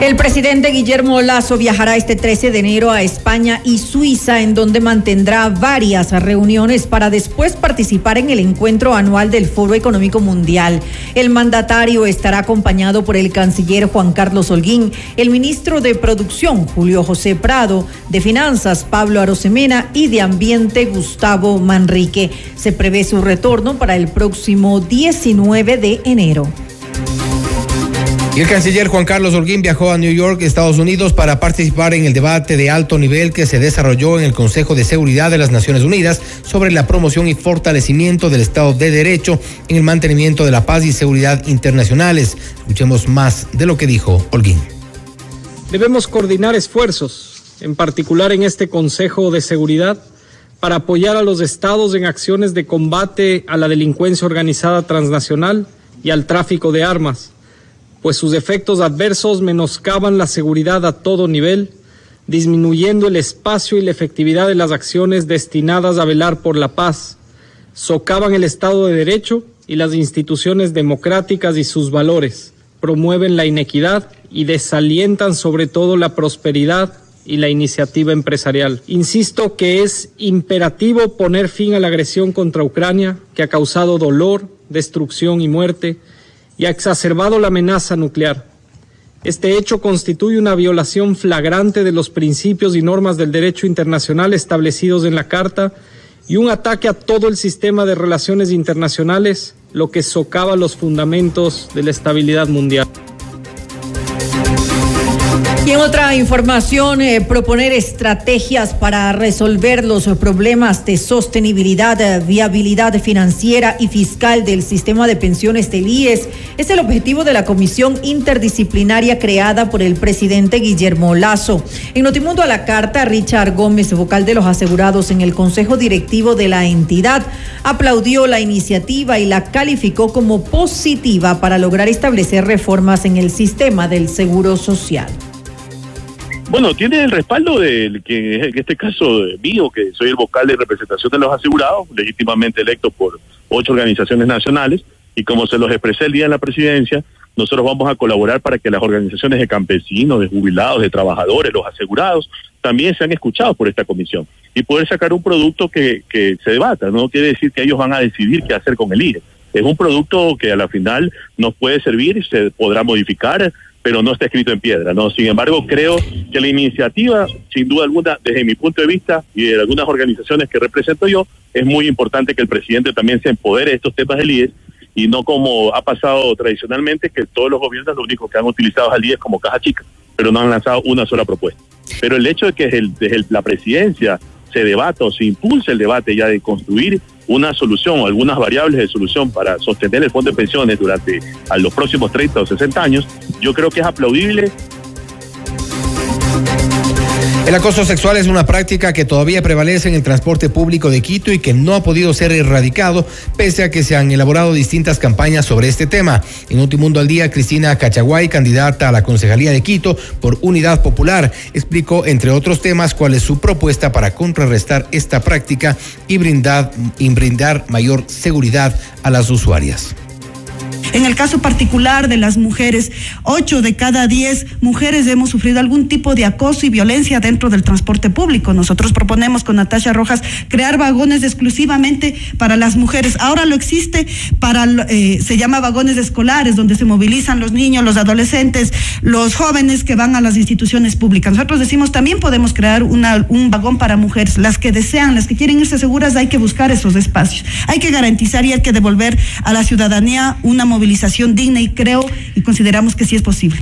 El presidente Guillermo Lazo viajará este 13 de enero a España y Suiza, en donde mantendrá varias reuniones para después participar en el encuentro anual del Foro Económico Mundial. El mandatario estará acompañado por el canciller Juan Carlos Holguín, el ministro de Producción Julio José Prado, de Finanzas Pablo Arosemena y de Ambiente Gustavo Manrique. Se prevé su retorno para el próximo 19 de enero. El canciller Juan Carlos Holguín viajó a New York, Estados Unidos, para participar en el debate de alto nivel que se desarrolló en el Consejo de Seguridad de las Naciones Unidas sobre la promoción y fortalecimiento del Estado de Derecho en el mantenimiento de la paz y seguridad internacionales. Escuchemos más de lo que dijo Holguín. Debemos coordinar esfuerzos, en particular en este Consejo de Seguridad, para apoyar a los estados en acciones de combate a la delincuencia organizada transnacional y al tráfico de armas pues sus efectos adversos menoscaban la seguridad a todo nivel, disminuyendo el espacio y la efectividad de las acciones destinadas a velar por la paz, socavan el Estado de Derecho y las instituciones democráticas y sus valores, promueven la inequidad y desalientan sobre todo la prosperidad y la iniciativa empresarial. Insisto que es imperativo poner fin a la agresión contra Ucrania, que ha causado dolor, destrucción y muerte, y ha exacerbado la amenaza nuclear. Este hecho constituye una violación flagrante de los principios y normas del derecho internacional establecidos en la Carta y un ataque a todo el sistema de relaciones internacionales, lo que socava los fundamentos de la estabilidad mundial. Y en otra información, eh, proponer estrategias para resolver los problemas de sostenibilidad, eh, viabilidad financiera y fiscal del sistema de pensiones del IES es el objetivo de la comisión interdisciplinaria creada por el presidente Guillermo Lazo. En Notimundo a la carta, Richard Gómez, vocal de los asegurados en el consejo directivo de la entidad, aplaudió la iniciativa y la calificó como positiva para lograr establecer reformas en el sistema del seguro social. Bueno, tiene el respaldo de que en este caso mío, que soy el vocal de representación de los asegurados, legítimamente electo por ocho organizaciones nacionales, y como se los expresé el día en la presidencia, nosotros vamos a colaborar para que las organizaciones de campesinos, de jubilados, de trabajadores, los asegurados, también sean escuchados por esta comisión y poder sacar un producto que, que se debata. No quiere decir que ellos van a decidir qué hacer con el IRE. Es un producto que a la final nos puede servir se podrá modificar pero no está escrito en piedra, ¿no? Sin embargo, creo que la iniciativa, sin duda alguna, desde mi punto de vista y de algunas organizaciones que represento yo, es muy importante que el presidente también se empodere de estos temas del IES y no como ha pasado tradicionalmente, que todos los gobiernos lo único que han utilizado al IES como caja chica, pero no han lanzado una sola propuesta. Pero el hecho de que desde la presidencia se debata o se impulse el debate ya de construir una solución o algunas variables de solución para sostener el fondo de pensiones durante a los próximos 30 o 60 años, yo creo que es aplaudible el acoso sexual es una práctica que todavía prevalece en el transporte público de Quito y que no ha podido ser erradicado pese a que se han elaborado distintas campañas sobre este tema. En Mundo al Día, Cristina Cachaguay, candidata a la Concejalía de Quito por Unidad Popular, explicó, entre otros temas, cuál es su propuesta para contrarrestar esta práctica y brindar, y brindar mayor seguridad a las usuarias. En el caso particular de las mujeres, ocho de cada diez mujeres hemos sufrido algún tipo de acoso y violencia dentro del transporte público. Nosotros proponemos con Natasha Rojas crear vagones exclusivamente para las mujeres. Ahora lo existe para, eh, se llama vagones escolares, donde se movilizan los niños, los adolescentes, los jóvenes que van a las instituciones públicas. Nosotros decimos también podemos crear un vagón para mujeres. Las que desean, las que quieren irse seguras, hay que buscar esos espacios. Hay que garantizar y hay que devolver a la ciudadanía una movilidad movilización digna y creo y consideramos que sí es posible.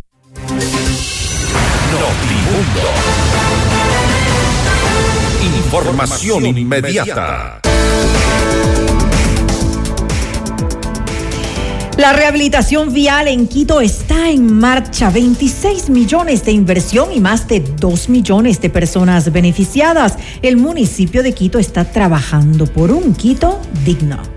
Información inmediata. La rehabilitación vial en Quito está en marcha. 26 millones de inversión y más de 2 millones de personas beneficiadas. El municipio de Quito está trabajando por un Quito digno.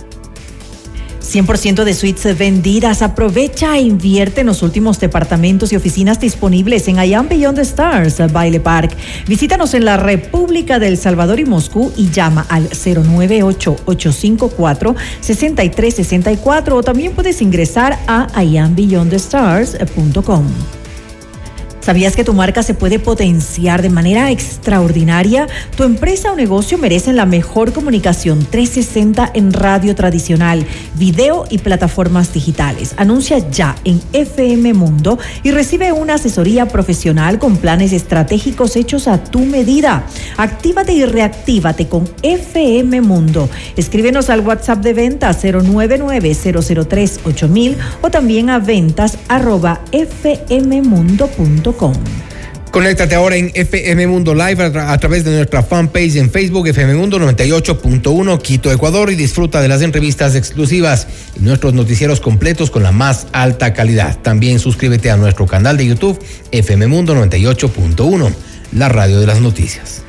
100% de suites vendidas. Aprovecha e invierte en los últimos departamentos y oficinas disponibles en I Beyond the Stars, Baile Park. Visítanos en la República del Salvador y Moscú y llama al 098-854-6364 o también puedes ingresar a iambeyondthestars.com. ¿Sabías que tu marca se puede potenciar de manera extraordinaria? Tu empresa o negocio merecen la mejor comunicación 360 en radio tradicional, video y plataformas digitales. Anuncia ya en FM Mundo y recibe una asesoría profesional con planes estratégicos hechos a tu medida. Actívate y reactívate con FM Mundo. Escríbenos al WhatsApp de venta 099 003 8000 o también a ventas arroba fmmundo.com. Conéctate ahora en FM Mundo Live a, través de nuestra fanpage en Facebook FM Mundo 98.1 Quito, Ecuador y disfruta de las entrevistas exclusivas y nuestros noticieros completos con la más alta calidad. También suscríbete a nuestro canal de YouTube FM Mundo 98.1, la radio de las noticias.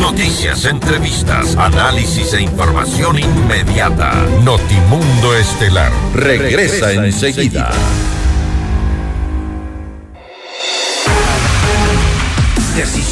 Noticias, entrevistas, análisis e información inmediata. Notimundo Estelar regresa, enseguida.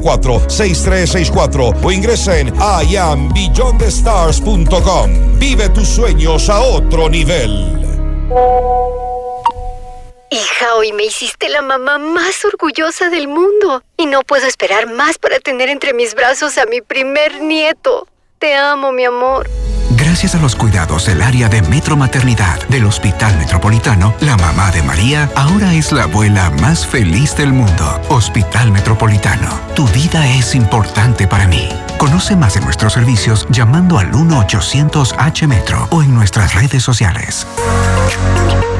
6364 o ingresa en iambeyondthestars.com. Vive tus sueños a otro nivel. Hija, hoy me hiciste la mamá más orgullosa del mundo y no puedo esperar más para tener entre mis brazos a mi primer nieto. Te amo, mi amor. Gracias a los cuidados del área de Metro Maternidad del Hospital Metropolitano, la mamá de María ahora es la abuela más feliz del mundo. Hospital Metropolitano, tu vida es importante para mí. Conoce más de nuestros servicios llamando al 1-800-H-Metro o en nuestras redes sociales.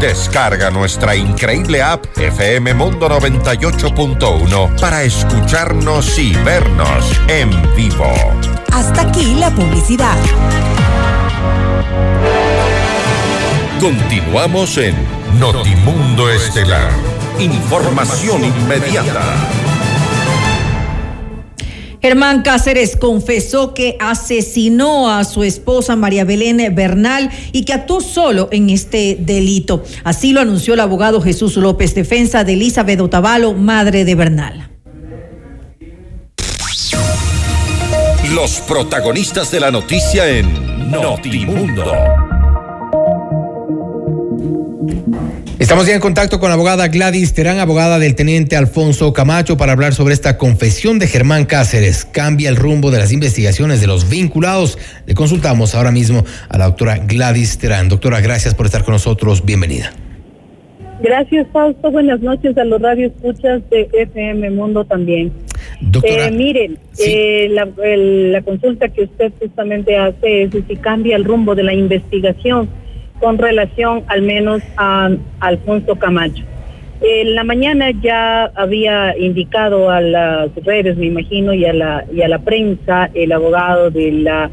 Descarga nuestra increíble app FM Mundo 98.1 para escucharnos y vernos en vivo. Hasta aquí la publicidad. Continuamos en Notimundo Estelar. Información inmediata. Germán Cáceres confesó que asesinó a su esposa María Belén Bernal y que actuó solo en este delito. Así lo anunció el abogado Jesús López, defensa de Elizabeth Otavalo, madre de Bernal. Los protagonistas de la noticia en Notimundo. Estamos ya en contacto con la abogada Gladys Terán, abogada del teniente Alfonso Camacho, para hablar sobre esta confesión de Germán Cáceres. Cambia el rumbo de las investigaciones de los vinculados. Le consultamos ahora mismo a la doctora Gladys Terán. Doctora, gracias por estar con nosotros. Bienvenida. Gracias, Fausto. Buenas noches a los radioescuchas de FM Mundo también. Doctora, eh, miren, eh, la, la consulta que usted justamente hace es si cambia el rumbo de la investigación con relación al menos a Alfonso Camacho. En la mañana ya había indicado a las redes, me imagino, y a la, y a la prensa, el abogado de la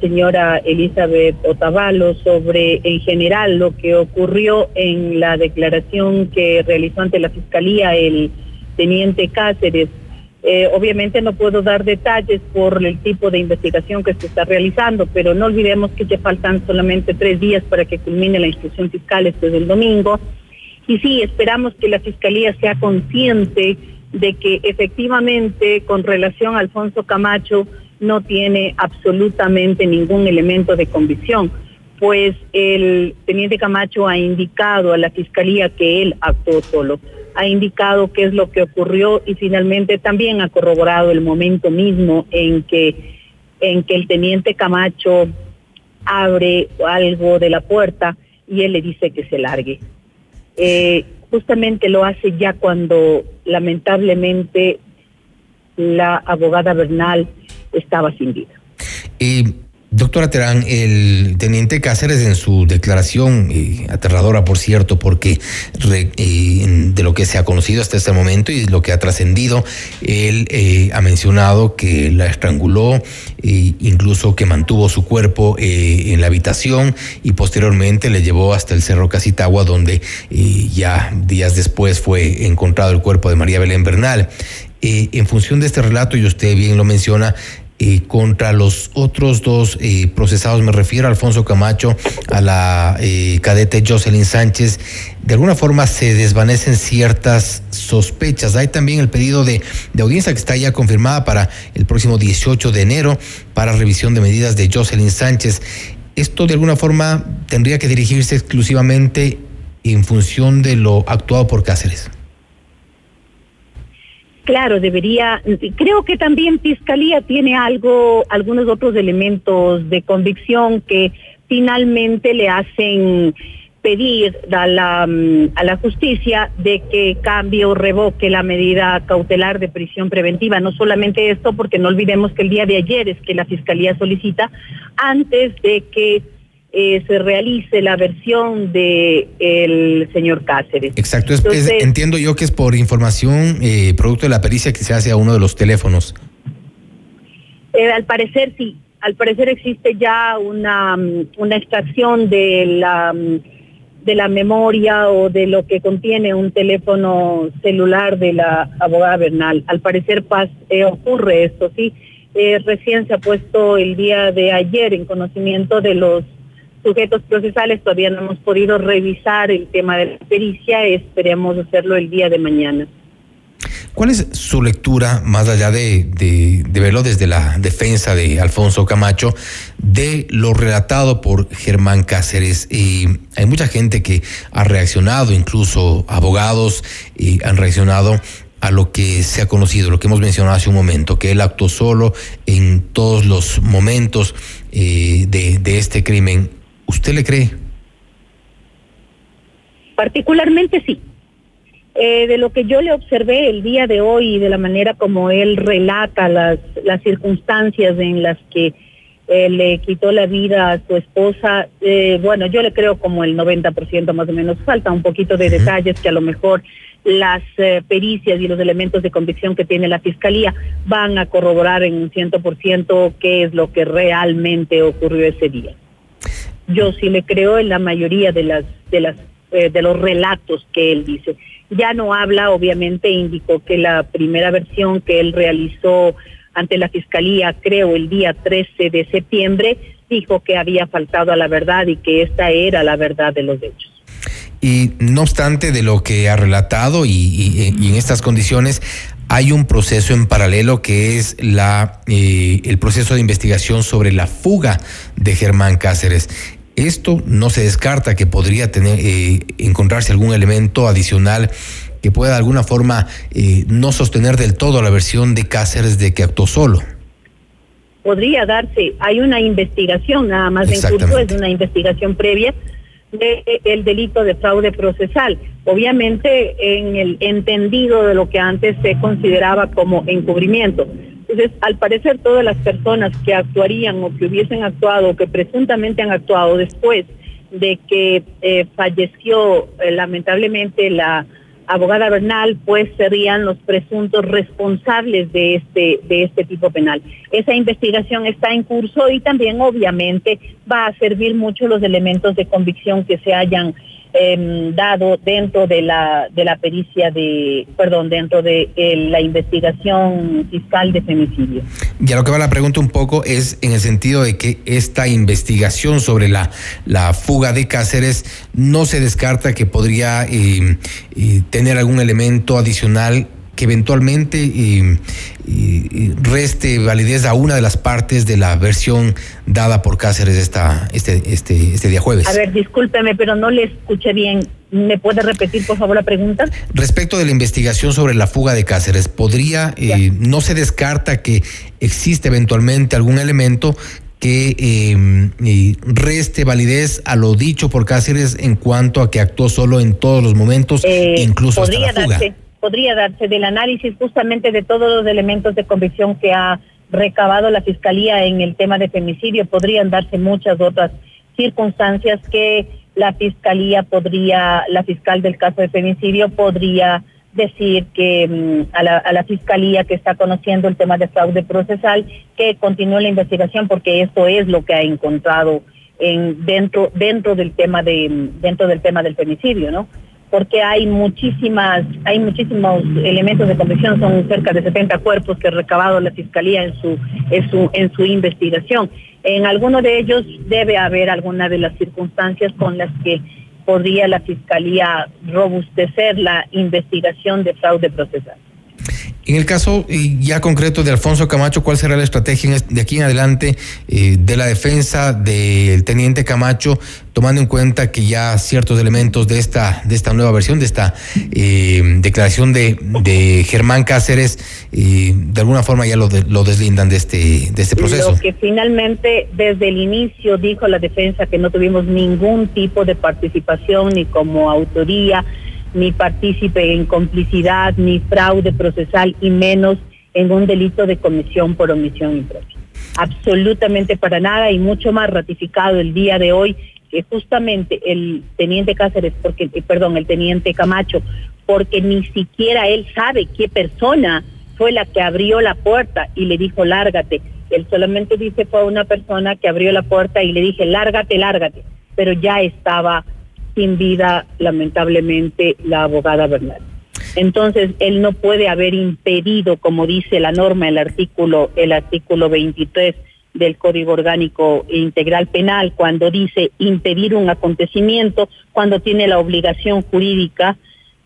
señora Elizabeth Otavalo sobre en general lo que ocurrió en la declaración que realizó ante la Fiscalía el teniente Cáceres eh, obviamente no puedo dar detalles por el tipo de investigación que se está realizando, pero no olvidemos que ya faltan solamente tres días para que culmine la instrucción fiscal este del domingo. Y sí, esperamos que la Fiscalía sea consciente de que efectivamente con relación a Alfonso Camacho no tiene absolutamente ningún elemento de convicción, pues el teniente Camacho ha indicado a la Fiscalía que él actuó solo ha indicado qué es lo que ocurrió y finalmente también ha corroborado el momento mismo en que, en que el teniente Camacho abre algo de la puerta y él le dice que se largue. Eh, justamente lo hace ya cuando lamentablemente la abogada Bernal estaba sin vida. Y Doctora Terán, el teniente Cáceres en su declaración, eh, aterradora por cierto, porque eh, de lo que se ha conocido hasta este momento y lo que ha trascendido, él eh, ha mencionado que la estranguló, incluso que mantuvo su cuerpo en la habitación y posteriormente le llevó hasta el Cerro Casitagua, donde ya días después fue encontrado el cuerpo de María Belén Bernal. en función de este relato, y usted bien lo menciona, eh, contra los otros dos eh, procesados, me refiero a Alfonso Camacho, a la eh, cadete Jocelyn Sánchez, de alguna forma se desvanecen ciertas sospechas. Hay también el pedido de, de, audiencia que está ya confirmada para el próximo 18 de enero para revisión de medidas de Jocelyn Sánchez. Esto de alguna forma tendría que dirigirse exclusivamente en función de lo actuado por Cáceres. Claro, debería, creo que también Fiscalía tiene algo, algunos otros elementos de convicción que finalmente le hacen pedir a la, mm, a la justicia de que cambie o revoque la medida cautelar de prisión preventiva. No solamente esto, porque no olvidemos que el día de ayer es que la Fiscalía solicita, antes de que eh, se realice la versión de el señor Cáceres. Exacto, entiendo yo que es por información eh, producto de la pericia que se hace a uno de los teléfonos. Eh, al parecer sí, al parecer existe ya una, mm, una extracción de la mm, de la memoria o de lo que contiene un teléfono celular de la abogada Bernal. Al parecer paz, ocurre esto, sí. recién se ha puesto el día de ayer en conocimiento de los sujetos procesales todavía no hemos podido revisar el tema de la pericia, esperemos hacerlo el día de mañana. ¿Cuál es su lectura, más allá de, de, verlo desde la defensa de Alfonso Camacho, de lo relatado por Germán Cáceres? Y hay mucha gente que ha reaccionado, incluso abogados y han reaccionado a lo que se ha conocido, lo que hemos mencionado hace un momento, que él actuó solo en todos los momentos eh, de este crimen. ¿Usted le cree? Particularmente sí. Eh, de lo que yo le observé el día de hoy y de la manera como él relata las, las circunstancias en las que eh, le quitó la vida a su esposa, eh, bueno, yo le creo como el 90% más o menos. Falta un poquito de detalles que a lo mejor las pericias y los elementos de convicción que tiene la fiscalía van a corroborar en un ciento por ciento qué es lo que realmente ocurrió ese día yo sí le creo en la mayoría de las de las eh, de los relatos que él dice. Ya no habla, obviamente indicó que la primera versión que él realizó ante la fiscalía, creo el día 13 de septiembre, dijo que había faltado a la verdad y que esta era la verdad de los hechos. Y no obstante de lo que ha relatado y, en estas condiciones, hay un proceso en paralelo que es la eh, el proceso de investigación sobre la fuga de Germán Cáceres. Esto no se descarta que podría tener eh, encontrarse algún elemento adicional que pueda de alguna forma eh, no sostener del todo la versión de Cáceres de que actuó solo. Podría darse, hay una investigación nada más en curso, es una investigación previa del delito de fraude procesal, obviamente en el entendido de lo que antes se consideraba como encubrimiento. Entonces, al parecer, todas las personas que actuarían o que hubiesen actuado o que presuntamente han actuado después de que eh, falleció eh, lamentablemente la abogada Bernal, pues serían los presuntos responsables de este, de este tipo penal. Esa investigación está en curso y también obviamente va a servir mucho los elementos de convicción que se hayan eh, dado dentro de la de la pericia de perdón dentro de la investigación fiscal de femicidio. Ya lo que va la pregunta un poco es en el sentido de que esta investigación sobre la la fuga de Cáceres no se descarta que podría eh, eh, tener algún elemento adicional que eventualmente reste validez a una de las partes de la versión dada por Cáceres esta, este, este, este día jueves. A ver, discúlpeme, pero no le escuché bien. ¿Me puede repetir, por favor, la pregunta? Respecto de la investigación sobre la fuga de Cáceres, ¿podría, eh, no se descarta que existe eventualmente algún elemento que eh, reste validez a lo dicho por Cáceres en cuanto a que actuó solo en todos los momentos, eh, incluso hasta la fuga? Podría darse del análisis justamente de todos los elementos de convicción que ha recabado la fiscalía en el tema de femicidio, podrían darse muchas otras circunstancias que la fiscalía podría, la fiscal del caso de femicidio podría decir que mm, a, la, fiscalía que está conociendo el tema de fraude procesal que continúe la investigación porque esto es lo que ha encontrado en dentro dentro del tema de dentro del tema del femicidio, ¿no? Porque hay muchísimas hay muchísimos elementos de convicción, son cerca de 70 cuerpos que ha recabado la fiscalía en su en su en su investigación. En alguno de ellos debe haber alguna de las circunstancias con las que podría la Fiscalía robustecer la investigación de fraude procesal. En el caso ya concreto de Alfonso Camacho, ¿cuál será la estrategia de aquí en adelante eh, de la defensa del teniente Camacho, tomando en cuenta que ya ciertos elementos de esta, de esta nueva versión, de esta eh, declaración de, de, Germán Cáceres, eh, de alguna forma ya lo, de, lo deslindan de este, de este proceso? Lo que finalmente desde el inicio dijo la defensa que no tuvimos ningún tipo de participación ni como autoría ni partícipe en complicidad, ni fraude procesal y menos en un delito de comisión por omisión impropia. Absolutamente para nada y mucho más ratificado el día de hoy que justamente el teniente Cáceres, porque, eh, perdón, el teniente Camacho, porque ni siquiera él sabe qué persona fue la que abrió la puerta y le dijo lárgate. Él solamente dice fue una persona que abrió la puerta y le dije lárgate, lárgate, pero ya estaba sin vida, lamentablemente, la abogada Bernal. Entonces, él no puede haber impedido, como dice la norma, el artículo, el artículo 23 del Código Orgánico Integral Penal, cuando dice impedir un acontecimiento, cuando tiene la obligación jurídica,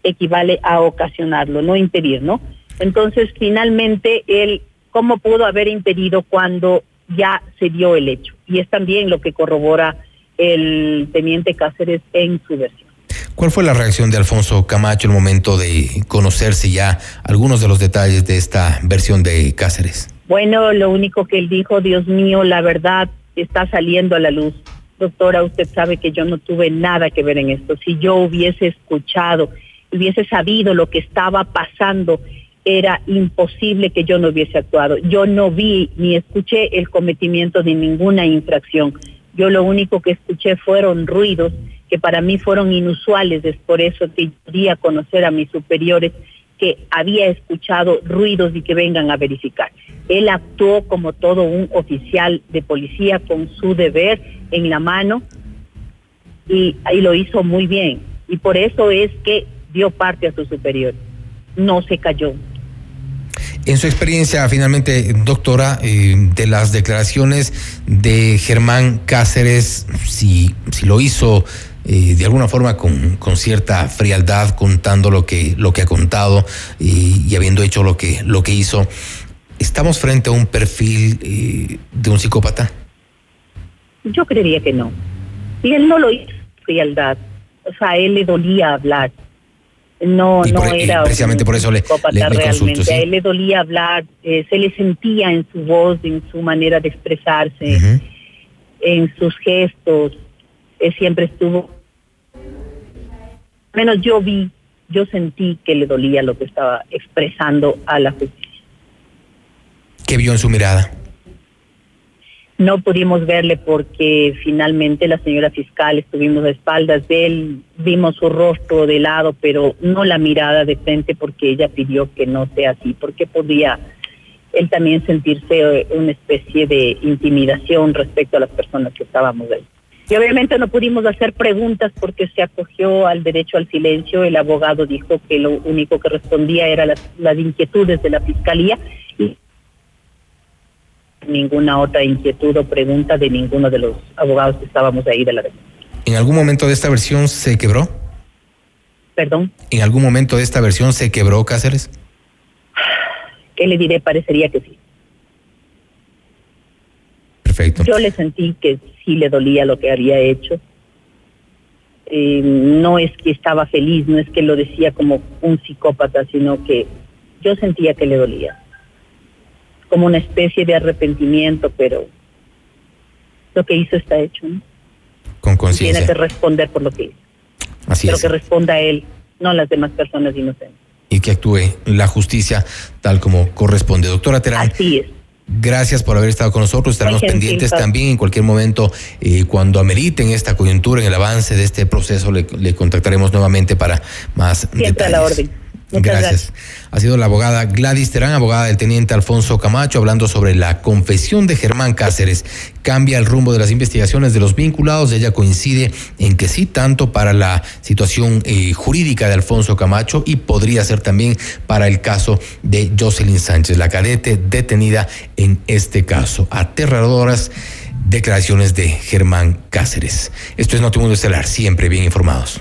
equivale a ocasionarlo, no impedir, ¿no? Entonces, finalmente, él, ¿cómo pudo haber impedido cuando ya se dio el hecho? Y es también lo que corrobora el teniente Cáceres en su versión. ¿Cuál fue la reacción de Alfonso Camacho el momento de conocerse ya algunos de los detalles de esta versión de Cáceres? Bueno, lo único que él dijo, Dios mío, la verdad está saliendo a la luz. Doctora, usted sabe que yo no tuve nada que ver en esto. Si yo hubiese escuchado, hubiese sabido lo que estaba pasando, era imposible que yo no hubiese actuado. Yo no vi ni escuché el cometimiento de ninguna infracción. Yo lo único que escuché fueron ruidos que para mí fueron inusuales, es por eso que quería conocer a mis superiores que había escuchado ruidos y que vengan a verificar. Él actuó como todo un oficial de policía con su deber en la mano y, y lo hizo muy bien. Y por eso es que dio parte a su superior. No se cayó, en su experiencia, finalmente, doctora, eh, de las declaraciones de Germán Cáceres, si, lo hizo eh, de alguna forma con, cierta frialdad, contando lo que, lo que ha contado y, y, habiendo hecho lo que, lo que hizo, ¿estamos frente a un perfil eh, de un psicópata? Yo creería que no. Y él no lo hizo frialdad. O sea, a él le dolía hablar no no por, era precisamente por eso le, le, ¿sí? a él le dolía hablar eh, se le sentía en su voz en su manera de expresarse uh -huh. en sus gestos él siempre estuvo menos yo vi yo sentí que le dolía lo que estaba expresando a la justicia ¿qué vio en su mirada? No pudimos verle porque finalmente la señora fiscal estuvimos a espaldas de él, vimos su rostro de lado, pero no la mirada de frente porque ella pidió que no sea así, porque podía él también sentirse una especie de intimidación respecto a las personas que estábamos ahí. Y obviamente no pudimos hacer preguntas porque se acogió al derecho al silencio. El abogado dijo que lo único que respondía era las, las inquietudes de la fiscalía y ninguna otra inquietud o pregunta de ninguno de los abogados que estábamos ahí de la defensa. ¿En algún momento de esta versión se quebró? ¿Perdón? ¿En algún momento de esta versión se quebró Cáceres? ¿Qué le diré? Parecería que sí. Perfecto. Yo le sentí que sí le dolía lo que había hecho. Eh, no es que estaba feliz, no es que lo decía como un psicópata, sino que yo sentía que le dolía como una especie de arrepentimiento, pero lo que hizo está hecho. ¿no? Con conciencia. Tiene que responder por lo que hizo. Así pero es. que responda él, no las demás personas inocentes. Y que actúe la justicia tal como corresponde. Doctora Terán. Así es. Gracias por haber estado con nosotros. Estaremos pendientes también en cualquier momento, eh, cuando ameriten esta coyuntura en el avance de este proceso, le, le contactaremos nuevamente para más Siempre a la orden. Gracias. Ha sido la abogada Gladys Terán, abogada del teniente Alfonso Camacho, hablando sobre la confesión de Germán Cáceres. Cambia el rumbo de las investigaciones de los vinculados. Ella coincide en que sí, tanto para la situación eh, jurídica de Alfonso Camacho y podría ser también para el caso de Jocelyn Sánchez, la cadete detenida en este caso. Aterradoras declaraciones de Germán Cáceres. Esto es Notimundo Estelar, siempre bien informados.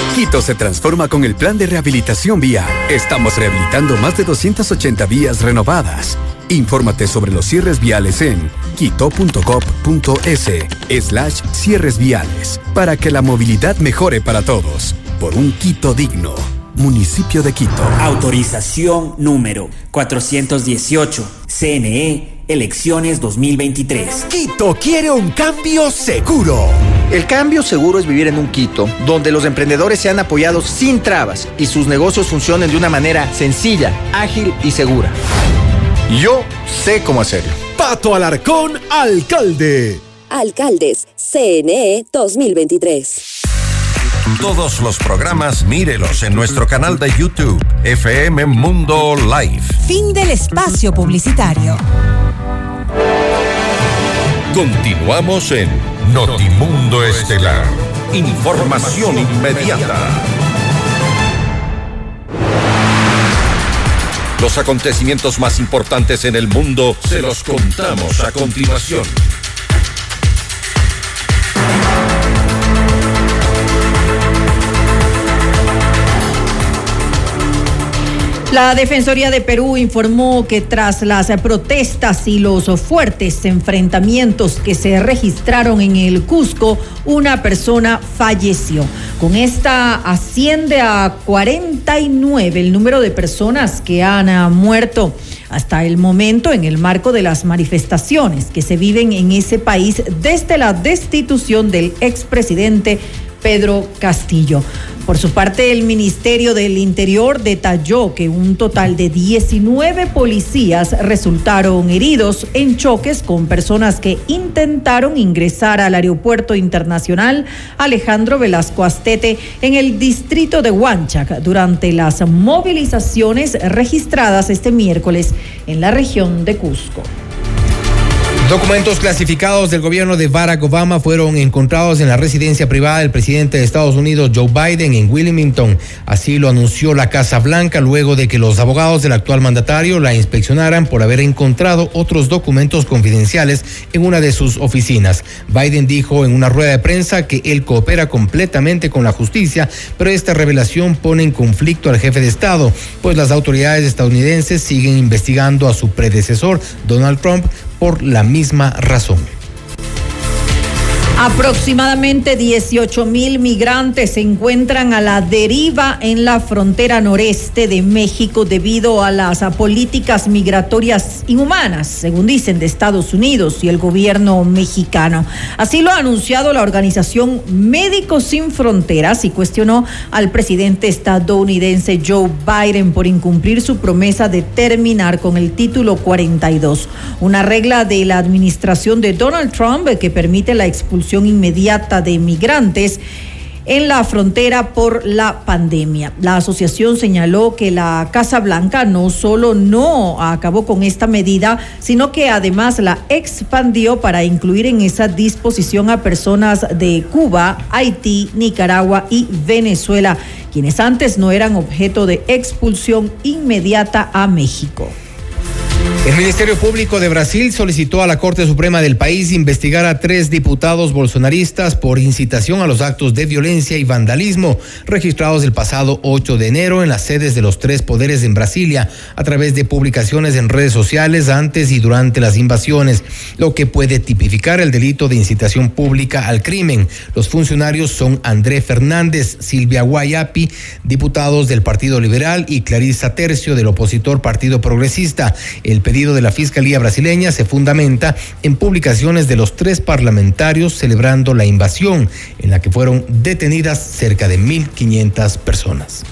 Quito se transforma con el plan de rehabilitación vial. Estamos rehabilitando más de 280 vías renovadas. Infórmate sobre los cierres viales en quito.gov.es slash cierres viales para que la movilidad mejore para todos. Por un Quito digno. Municipio de Quito. Autorización número 418. CNE, elecciones 2023. Quito quiere un cambio seguro. El cambio seguro es vivir en un Quito donde los emprendedores sean apoyados sin trabas y sus negocios funcionen de una manera sencilla, ágil y segura. Yo sé cómo hacerlo. Pato Alarcón, alcalde. Alcaldes, CNE 2023. Todos los programas mírelos en nuestro canal de YouTube, FM Mundo Live. Fin del espacio publicitario. Continuamos en Notimundo Estelar. Información inmediata. Los acontecimientos más importantes en el mundo se los contamos a continuación. La Defensoría de Perú informó que tras las protestas y los fuertes enfrentamientos que se registraron en el Cusco, una persona falleció. Con esta asciende a 49 el número de personas que han muerto hasta el momento en el marco de las manifestaciones que se viven en ese país desde la destitución del expresidente Pedro Castillo. Por su parte, el Ministerio del Interior detalló que un total de 19 policías resultaron heridos en choques con personas que intentaron ingresar al Aeropuerto Internacional Alejandro Velasco Astete en el distrito de Huanchac durante las movilizaciones registradas este miércoles en la región de Cusco. Documentos clasificados del gobierno de Barack Obama fueron encontrados en la residencia privada del presidente de Estados Unidos, Joe Biden, en Wilmington. Así lo anunció la Casa Blanca luego de que los abogados del actual mandatario la inspeccionaran por haber encontrado otros documentos confidenciales en una de sus oficinas. Biden dijo en una rueda de prensa que él coopera completamente con la justicia, pero esta revelación pone en conflicto al jefe de Estado, pues las autoridades estadounidenses siguen investigando a su predecesor, Donald Trump, por la misma razón. Aproximadamente 18 mil migrantes se encuentran a la deriva en la frontera noreste de México debido a las políticas migratorias inhumanas, según dicen de Estados Unidos y el gobierno mexicano. Así lo ha anunciado la organización Médicos Sin Fronteras y cuestionó al presidente estadounidense Joe Biden por incumplir su promesa de terminar con el título 42, una regla de la administración de Donald Trump que permite la expulsión inmediata de migrantes en la frontera por la pandemia. La asociación señaló que la Casa Blanca no solo no acabó con esta medida, sino que además la expandió para incluir en esa disposición a personas de Cuba, Haití, Nicaragua y Venezuela, quienes antes no eran objeto de expulsión inmediata a México. El Ministerio Público de Brasil solicitó a la Corte Suprema del país investigar a tres diputados bolsonaristas por incitación a los actos de violencia y vandalismo registrados el pasado 8 de enero en las sedes de los tres poderes en Brasilia a través de publicaciones en redes sociales antes y durante las invasiones, lo que puede tipificar el delito de incitación pública al crimen. Los funcionarios son André Fernández, Silvia Guayapi, diputados del Partido Liberal y Clarisa Tercio del opositor Partido Progresista. El pedido de la Fiscalía brasileña se fundamenta en publicaciones de los tres parlamentarios celebrando la invasión, en la que fueron detenidas cerca de 1.500 personas.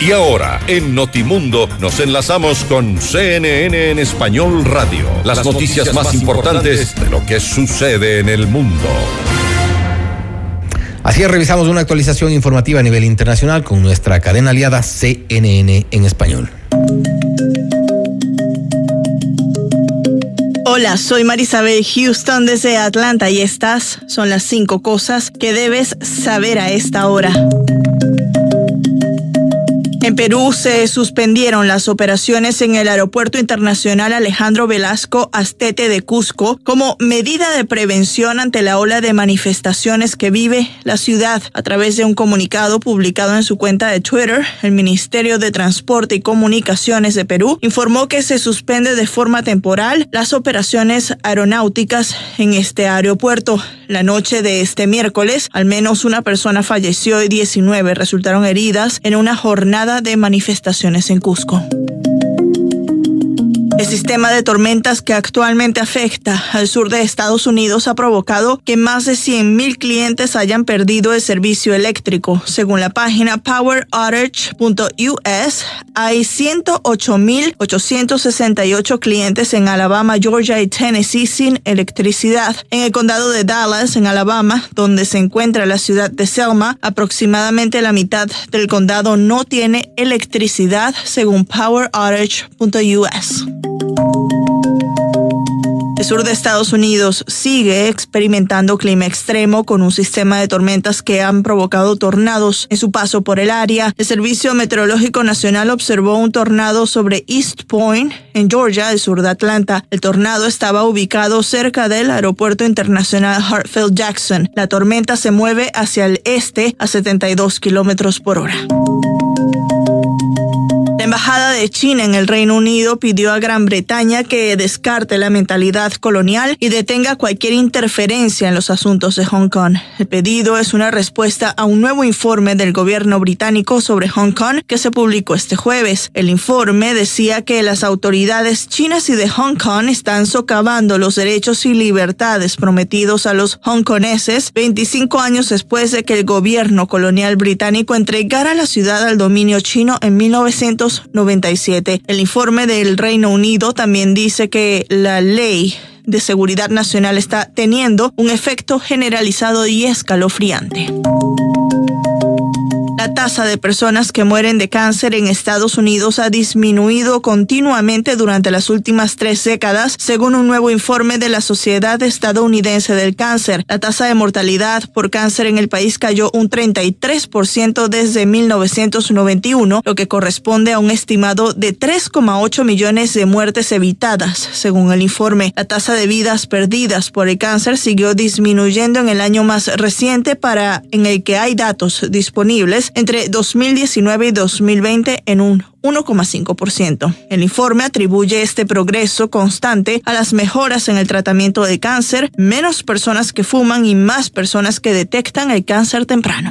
Y ahora, en Notimundo, nos enlazamos con CNN en Español Radio. Las, noticias, más importantes de lo que sucede en el mundo. Así es, revisamos una actualización informativa a nivel internacional con nuestra cadena aliada CNN en español. Hola, soy Marisabel Houston desde Atlanta y estas son las cinco cosas que debes saber a esta hora. En Perú se suspendieron las operaciones en el Aeropuerto Internacional Alejandro Velasco Astete de Cusco como medida de prevención ante la ola de manifestaciones que vive la ciudad. A través de un comunicado publicado en su cuenta de Twitter, el Ministerio de Transporte y Comunicaciones de Perú informó que se suspende de forma temporal las operaciones aeronáuticas en este aeropuerto. La noche de este miércoles, al menos una persona falleció y 19 resultaron heridas en una jornada de manifestaciones en Cusco. El sistema de tormentas que actualmente afecta al sur de Estados Unidos ha provocado que más de 100.000 clientes hayan perdido el servicio eléctrico. Según la página poweroutage.us, hay 108.868 clientes en Alabama, Georgia y Tennessee sin electricidad. En el condado de Dallas, en Alabama, donde se encuentra la ciudad de Selma, aproximadamente la mitad del condado no tiene electricidad, según poweroutage.us. El sur de Estados Unidos sigue experimentando clima extremo con un sistema de tormentas que han provocado tornados en su paso por el área. El Servicio Meteorológico Nacional observó un tornado sobre East Point, en Georgia, el sur de Atlanta. El tornado estaba ubicado cerca del Aeropuerto Internacional Hartfield Jackson. La tormenta se mueve hacia el este a 72 kilómetros por hora. Embajada de China en el Reino Unido pidió a Gran Bretaña que descarte la mentalidad colonial y detenga cualquier interferencia en los asuntos de Hong Kong. El pedido es una respuesta a un nuevo informe del gobierno británico sobre Hong Kong que se publicó este jueves. El informe decía que las autoridades chinas y de Hong Kong están socavando los derechos y libertades prometidos a los hongkoneses 25 años después de que el gobierno colonial británico entregara la ciudad al dominio chino en 1900 97. El informe del Reino Unido también dice que la ley de seguridad nacional está teniendo un efecto generalizado y escalofriante. La tasa de personas que mueren de cáncer en Estados Unidos ha disminuido continuamente durante las últimas tres décadas, según un nuevo informe de la Sociedad Estadounidense del Cáncer. La tasa de mortalidad por cáncer en el país cayó un 33% desde 1991, lo que corresponde a un estimado de 3,8 millones de muertes evitadas, según el informe. La tasa de vidas perdidas por el cáncer siguió disminuyendo en el año más reciente para en el que hay datos disponibles entre 2019 y 2020 en un 1,5%. El informe atribuye este progreso constante a las mejoras en el tratamiento de cáncer, menos personas que fuman y más personas que detectan el cáncer temprano.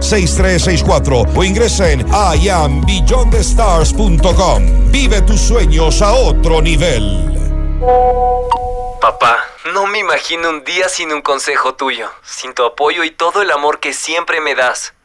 6364 o ingresa en iambeyondthestars.com. Vive tus sueños a otro nivel. Papá, no me imagino un día sin un consejo tuyo, sin tu apoyo y todo el amor que siempre me das.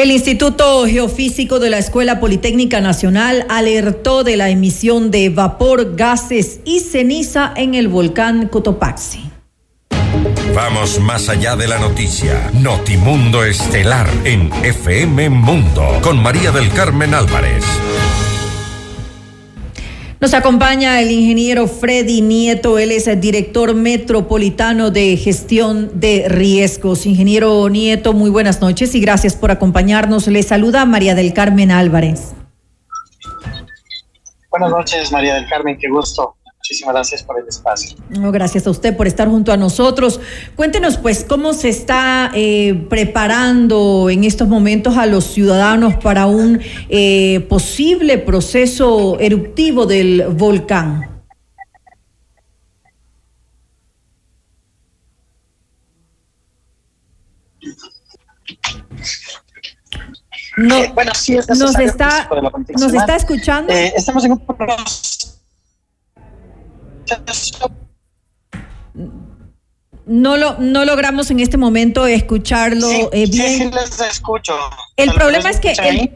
El Instituto Geofísico de la Escuela Politécnica Nacional alertó de la emisión de vapor, gases y ceniza en el volcán Cotopaxi. Vamos más allá de la noticia. Notimundo Estelar en FM Mundo con María del Carmen Álvarez. Nos acompaña el ingeniero Freddy Nieto, él es el director metropolitano de gestión de riesgos. Ingeniero Nieto, muy buenas noches y gracias por acompañarnos. Le saluda María del Carmen Álvarez. Buenas noches, María del Carmen, qué gusto. Muchísimas gracias por el espacio. No, gracias a usted por estar junto a nosotros. Cuéntenos, pues, cómo se está eh, preparando en estos momentos a los ciudadanos para un eh, posible proceso eruptivo del volcán. No, Eh, bueno, sí es nos está, nos está escuchando. Eh, estamos en un proceso No lo, no logramos en este momento escucharlo Sí, eh, sí, bien. sí les escucho. El ¿Tal problema es que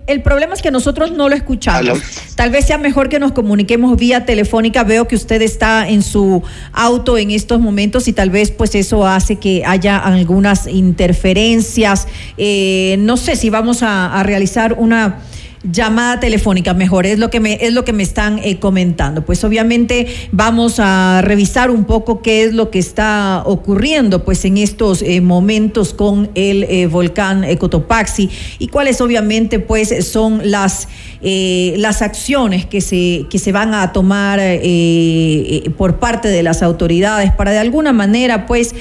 el, problema es que nosotros no lo escuchamos. Aló. Tal vez sea mejor que nos comuniquemos vía telefónica. Veo que usted está en su auto en estos momentos y tal vez pues eso hace que haya algunas interferencias. Eh, no sé si vamos a, a realizar una llamada telefónica mejor es lo que me es lo que me están eh, comentando. Pues obviamente vamos a revisar un poco qué es lo que está ocurriendo pues en estos eh, momentos con el eh, volcán Cotopaxi y cuáles obviamente pues son las eh, las acciones que se que se van a tomar eh, eh, por parte de las autoridades para de alguna manera pues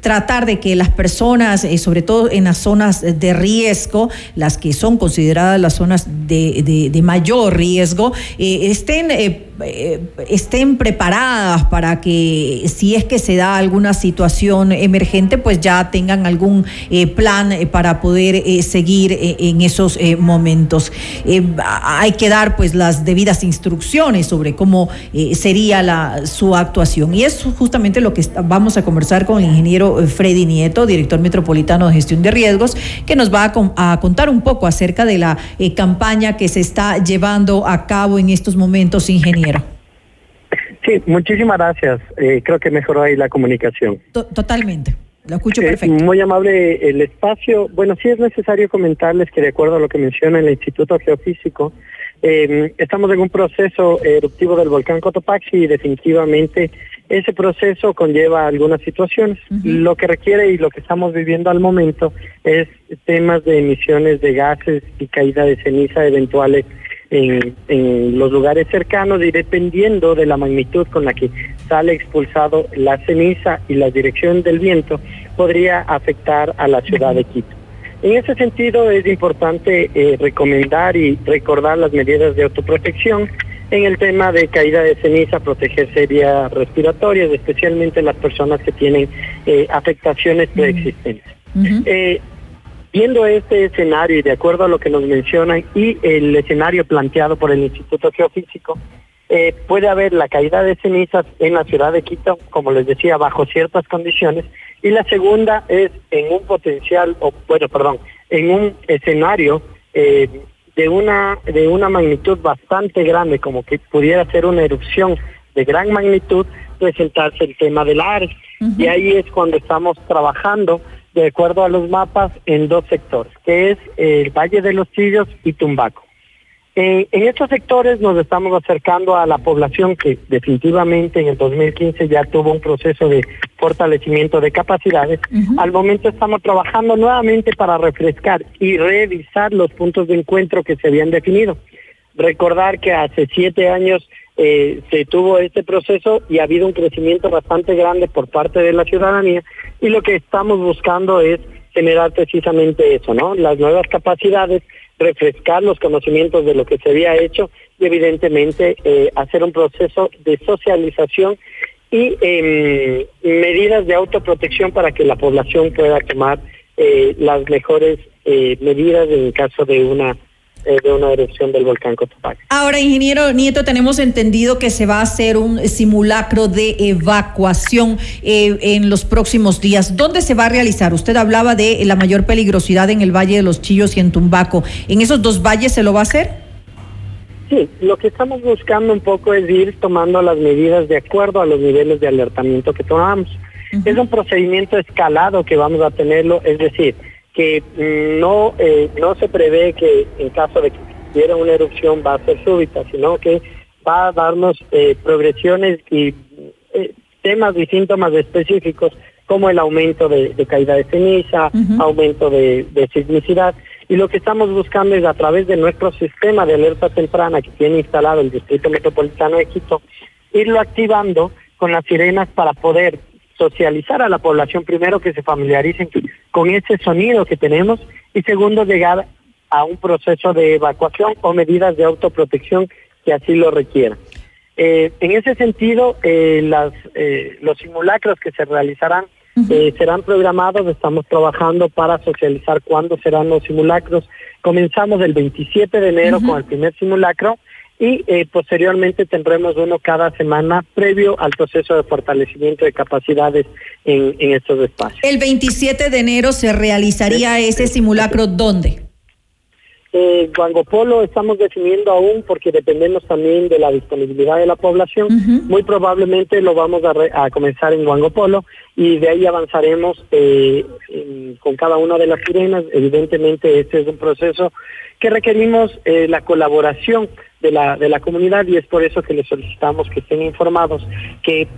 tratar de que las personas sobre todo en las zonas de riesgo las que son consideradas las zonas de, de- mayor riesgo estén estén preparadas para que si es que se da alguna situación emergente, pues ya tengan algún plan para poder seguir en esos momentos. Eh, hay que dar pues las debidas instrucciones sobre cómo eh, sería la, su actuación. Y es justamente lo que está- vamos a conversar con el ingeniero eh, Freddy Nieto, director metropolitano de gestión de riesgos, que nos va a, con- a contar un poco acerca de la eh, campaña que se está llevando a cabo en estos momentos, ingeniero. Sí, muchísimas gracias. Creo que mejoró ahí la comunicación. To- Totalmente. Lo escucho Eh, perfecto. muy amable el espacio. Bueno, sí es necesario comentarles que de acuerdo a lo que menciona el Instituto Geofísico, eh, estamos en un proceso eruptivo del volcán Cotopaxi y definitivamente ese proceso conlleva algunas situaciones. Lo que requiere y lo que estamos viviendo al momento es temas de emisiones de gases y caída de ceniza eventuales en, en los lugares cercanos y dependiendo de la magnitud con la que sale expulsado la ceniza y la dirección del viento, podría afectar a la ciudad de Quito. En ese sentido es importante eh, recomendar y recordar las medidas de autoprotección en el tema de caída de ceniza, protegerse vías respiratorias, especialmente las personas que tienen eh, afectaciones preexistentes. Eh, viendo este escenario y de acuerdo a lo que nos mencionan y el escenario planteado por el Instituto Geofísico, eh, puede haber la caída de cenizas en la ciudad de Quito, como les decía, bajo ciertas condiciones, y la segunda es en un potencial, o bueno, perdón, en un escenario eh, de una de una magnitud bastante grande, como que pudiera ser una erupción de gran magnitud, presentarse el tema del Ares. Y ahí es cuando estamos trabajando de acuerdo a los mapas en dos sectores, que es el Valle de los Chillos y Tumbaco. Eh, en estos sectores nos estamos acercando a la población que definitivamente en el 2015 ya tuvo un proceso de fortalecimiento de capacidades. Al momento estamos trabajando nuevamente para refrescar y revisar los puntos de encuentro que se habían definido. Recordar que hace siete años eh, se tuvo este proceso y ha habido un crecimiento bastante grande por parte de la ciudadanía y lo que estamos buscando es generar precisamente eso, ¿no? Las nuevas capacidades refrescar los conocimientos de lo que se había hecho y evidentemente eh, hacer un proceso de socialización y em, medidas de autoprotección para que la población pueda tomar eh, las mejores eh, medidas en caso de una de una erupción del volcán Cotopaxi. Ahora, ingeniero Nieto, tenemos entendido que se va a hacer un simulacro de evacuación eh, en los próximos días. ¿Dónde se va a realizar? Usted hablaba de la mayor peligrosidad en el Valle de los Chillos y en Tumbaco. ¿En esos dos valles se lo va a hacer? Sí, lo que estamos buscando un poco es ir tomando las medidas de acuerdo a los niveles de alertamiento que tomamos. Es un procedimiento escalado que vamos a tenerlo, es decir, que no, eh, no se prevé que en caso de que hubiera una erupción va a ser súbita, sino que va a darnos eh, progresiones y eh, temas y síntomas específicos como el aumento de, caída de ceniza, aumento de, de sismicidad. Y lo que estamos buscando es a través de nuestro sistema de alerta temprana que tiene instalado el Distrito Metropolitano de Quito, irlo activando con las sirenas para poder socializar a la población, primero que se familiaricen con ese sonido que tenemos y segundo llegar a un proceso de evacuación o medidas de autoprotección que así lo requieran. Eh, en ese sentido, eh, las, eh, los simulacros que se realizarán serán programados, estamos trabajando para socializar cuándo serán los simulacros. Comenzamos el 27 de enero con el primer simulacro y eh, posteriormente tendremos uno cada semana previo al proceso de fortalecimiento de capacidades en, estos espacios. El 27 de enero se realizaría ese simulacro, ¿dónde? Eh, Guangopolo estamos definiendo aún porque dependemos también de la disponibilidad de la población. Muy probablemente lo vamos a, comenzar en Guangopolo y de ahí avanzaremos eh, con cada una de las sirenas. Evidentemente este es un proceso que requerimos eh, la colaboración de la, de la comunidad y es por eso que les solicitamos que estén informados, que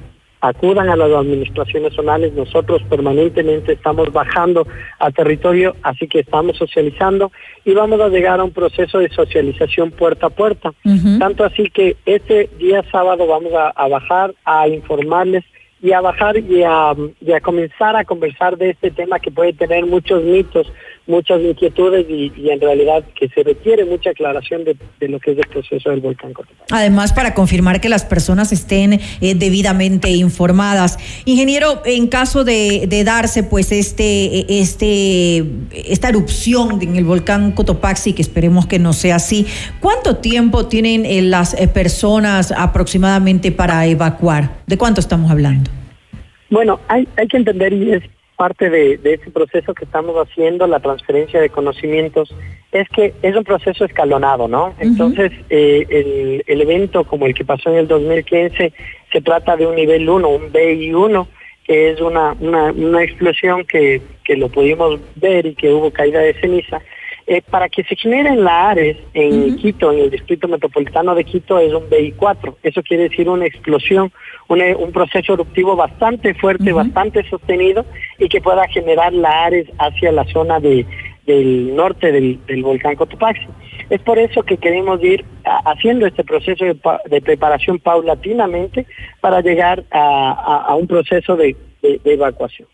acudan a las administraciones zonales. Nosotros permanentemente estamos bajando al territorio, así que estamos socializando y vamos a llegar a un proceso de socialización puerta a puerta. Tanto así que este día sábado vamos a bajar a informarles y a bajar y a, comenzar a conversar de este tema que puede tener muchos mitos, muchas inquietudes y, en realidad que se requiere mucha aclaración de, lo que es el proceso del volcán Cotopaxi. Además, para confirmar que las personas estén eh, debidamente informadas. Ingeniero, en caso de, darse pues este, este, esta erupción en el volcán Cotopaxi, que esperemos que no sea así, ¿cuánto tiempo tienen eh, las eh, personas aproximadamente para evacuar? ¿De cuánto estamos hablando? Bueno, hay, hay que entender y es parte de, de ese proceso que estamos haciendo, la transferencia de conocimientos, es que es un proceso escalonado, ¿no? Entonces, eh, el, el, evento como el que pasó en el 2015 se trata de un nivel 1, un BI1, que es una, una, una explosión que, que lo pudimos ver y que hubo caída de ceniza, eh, para que se generen la ARES en Quito, en el Distrito Metropolitano de Quito, es un BI4. Eso quiere decir una explosión, un proceso eruptivo bastante fuerte, bastante sostenido y que pueda generar la ARES hacia la zona de, del norte del, volcán Cotopaxi. Es por eso que queremos ir haciendo este proceso de, preparación paulatinamente para llegar a, un proceso de evacuación.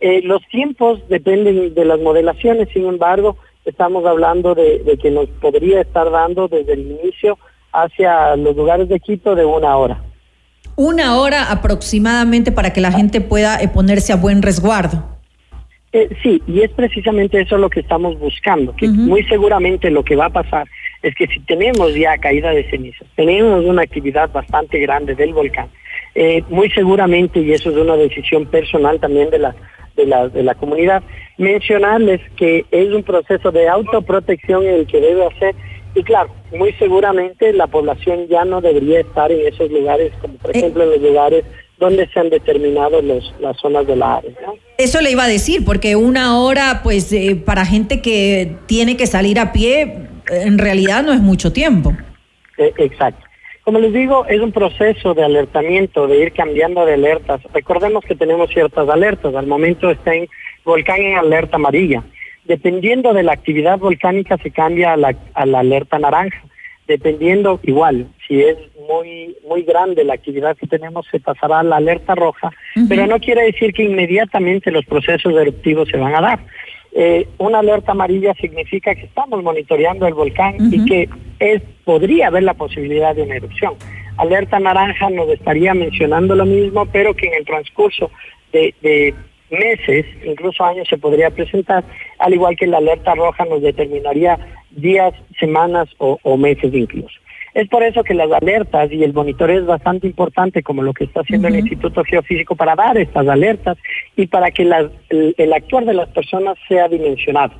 Eh, los tiempos dependen de las modelaciones, sin embargo, estamos hablando de, de que nos podría estar dando desde el inicio hacia los lugares de Quito de una hora. Una hora aproximadamente para que la gente pueda eh, ponerse a buen resguardo. Eh, sí, y es precisamente eso lo que estamos buscando, que muy seguramente lo que va a pasar es que si tenemos ya caída de cenizas, tenemos una actividad bastante grande del volcán, eh, muy seguramente, y eso es una decisión personal también de la, de la, de la comunidad, mencionarles que es un proceso de autoprotección el que debe hacer y claro, muy seguramente la población ya no debería estar en esos lugares, como por ejemplo en los lugares donde se han determinado los, las zonas de la área. Eso le iba a decir, porque una hora, pues eh, para gente que tiene que salir a pie, en realidad no es mucho tiempo. Eh, exacto. Como les digo, es un proceso de alertamiento, de ir cambiando de alertas. Recordemos que tenemos ciertas alertas. Al momento está en volcán en alerta amarilla. Dependiendo de la actividad volcánica se cambia a la, a la alerta naranja. Dependiendo, igual, si es muy, muy grande la actividad que tenemos, se pasará a la alerta roja, pero no quiere decir que inmediatamente los procesos eruptivos se van a dar. Eh, una alerta amarilla significa que estamos monitoreando el volcán y que es, podría haber la posibilidad de una erupción. Alerta naranja nos estaría mencionando lo mismo, pero que en el transcurso de, de meses, incluso años se podría presentar, al igual que la alerta roja nos determinaría días, semanas o, o meses incluso. Es por eso que las alertas y el monitoreo es bastante importante, como lo que está haciendo el Instituto Geofísico para dar estas alertas y para que las, el, el actuar de las personas sea dimensionado.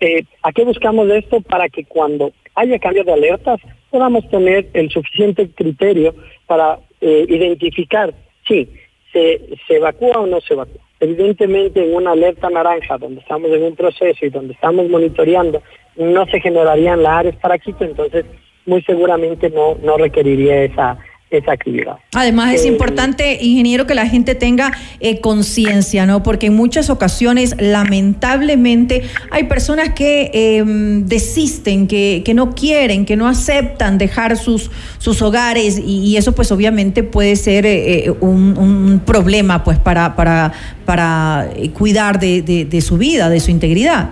Eh, ¿A qué buscamos esto? Para que cuando haya cambio de alertas podamos tener el suficiente criterio para eh, identificar si se, se evacúa o no se evacúa. Evidentemente en una alerta naranja, donde estamos en un proceso y donde estamos monitoreando, no se generarían las áreas para Quito, entonces muy seguramente no, no requeriría esa, esa actividad. Además es Eh, importante, ingeniero, que la gente tenga eh, conciencia, ¿no? Porque en muchas ocasiones, lamentablemente, hay personas que eh, desisten, que, que no quieren, que no aceptan dejar sus, sus hogares y, y eso pues obviamente puede ser eh, eh, un, un problema pues para, para, para cuidar de, de- de su vida, de su integridad.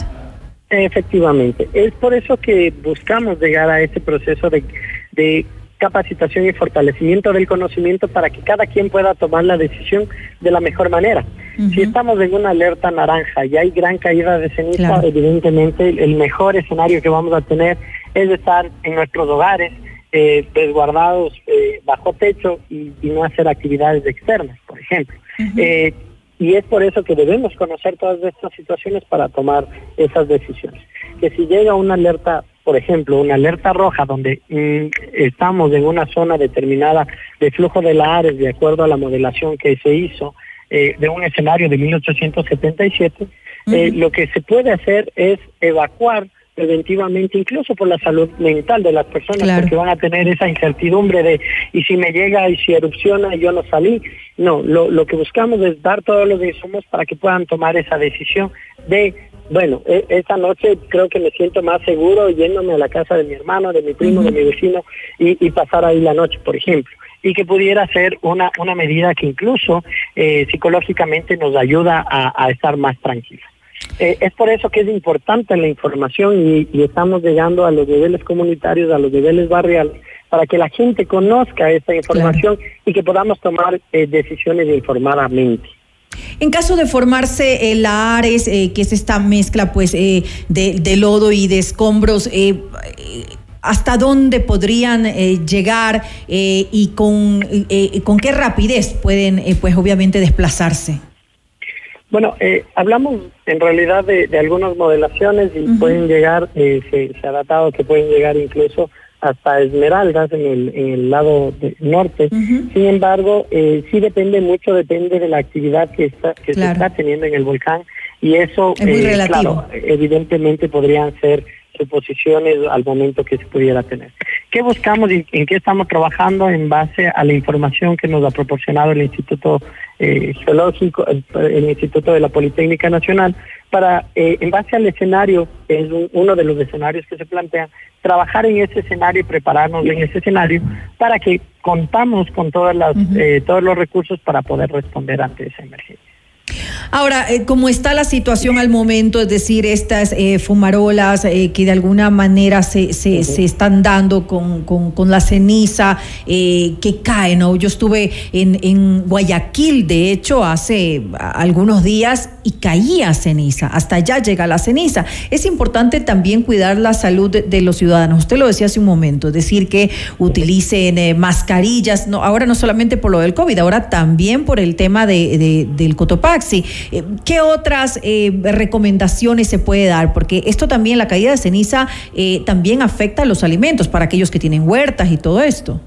Efectivamente. Es por eso que buscamos llegar a este proceso de, de capacitación y fortalecimiento del conocimiento para que cada quien pueda tomar la decisión de la mejor manera. Si estamos en una alerta naranja y hay gran caída de ceniza, Claro. evidentemente el mejor escenario que vamos a tener es estar en nuestros hogares, eh, resguardados eh, bajo techo y, y no hacer actividades externas, por ejemplo. Eh, y es por eso que debemos conocer todas estas situaciones para tomar esas decisiones. Que si llega una alerta, por ejemplo, una alerta roja donde mm, estamos en una zona determinada de flujo de la Ares de acuerdo a la modelación que se hizo eh, de un escenario de 1877, eh, lo que se puede hacer es evacuar preventivamente, incluso por la salud mental de las personas, Claro. porque van a tener esa incertidumbre de, y si me llega y si erupciona y yo no salí. No, lo, lo que buscamos es dar todos los insumos para que puedan tomar esa decisión de, bueno, e- esta noche creo que me siento más seguro yéndome a la casa de mi hermano, de mi primo, de mi vecino y, y pasar ahí la noche, por ejemplo. Y que pudiera ser una, una medida que incluso eh, psicológicamente nos ayuda a, a estar más tranquilos. Eh, es por eso que es importante la información y, y estamos llegando a los niveles comunitarios, a los niveles barriales, para que la gente conozca esta información y que podamos tomar eh, decisiones informadamente. En caso de formarse el Ares, eh, que es esta mezcla pues eh, de, de lodo y de escombros, eh, eh, ¿hasta dónde podrían eh, llegar eh, y con, eh, con qué rapidez pueden eh, pues obviamente desplazarse? Bueno, eh, hablamos en realidad de, de algunas modelaciones y pueden llegar, eh, se, se ha datado que pueden llegar incluso hasta esmeraldas en el, en el lado de- norte. Sin embargo, eh, sí depende mucho, depende de la actividad que, está, que Claro. se está teniendo en el volcán y eso, Es muy eh, relativo. claro, evidentemente podrían ser suposiciones al momento que se pudiera tener. ¿Qué buscamos y en qué estamos trabajando en base a la información que nos ha proporcionado el Instituto eh, Geológico, el, el Instituto de la Politécnica Nacional, para, eh, en base al escenario, que es un- uno de los escenarios que se plantean, trabajar en ese escenario y prepararnos en ese escenario para que contamos con todas las, eh, todos los recursos para poder responder ante esa emergencia. Ahora, eh, ¿cómo está la situación al momento? Es decir, estas eh, fumarolas eh, que de alguna manera se, se, se están dando con, con, con la ceniza eh, que cae, ¿no? Yo estuve en, en Guayaquil, de hecho, hace algunos días y caía ceniza. Hasta allá llega la ceniza. Es importante también cuidar la salud de, de los ciudadanos. Usted lo decía hace un momento, es decir, que utilicen eh, mascarillas, no, ahora no solamente por lo del COVID, ahora también por el tema de, de- del Cotopaxi. Eh, ¿Qué otras eh, recomendaciones se puede dar? Porque esto también, la caída de ceniza, eh, también afecta a los alimentos para aquellos que tienen huertas y todo esto.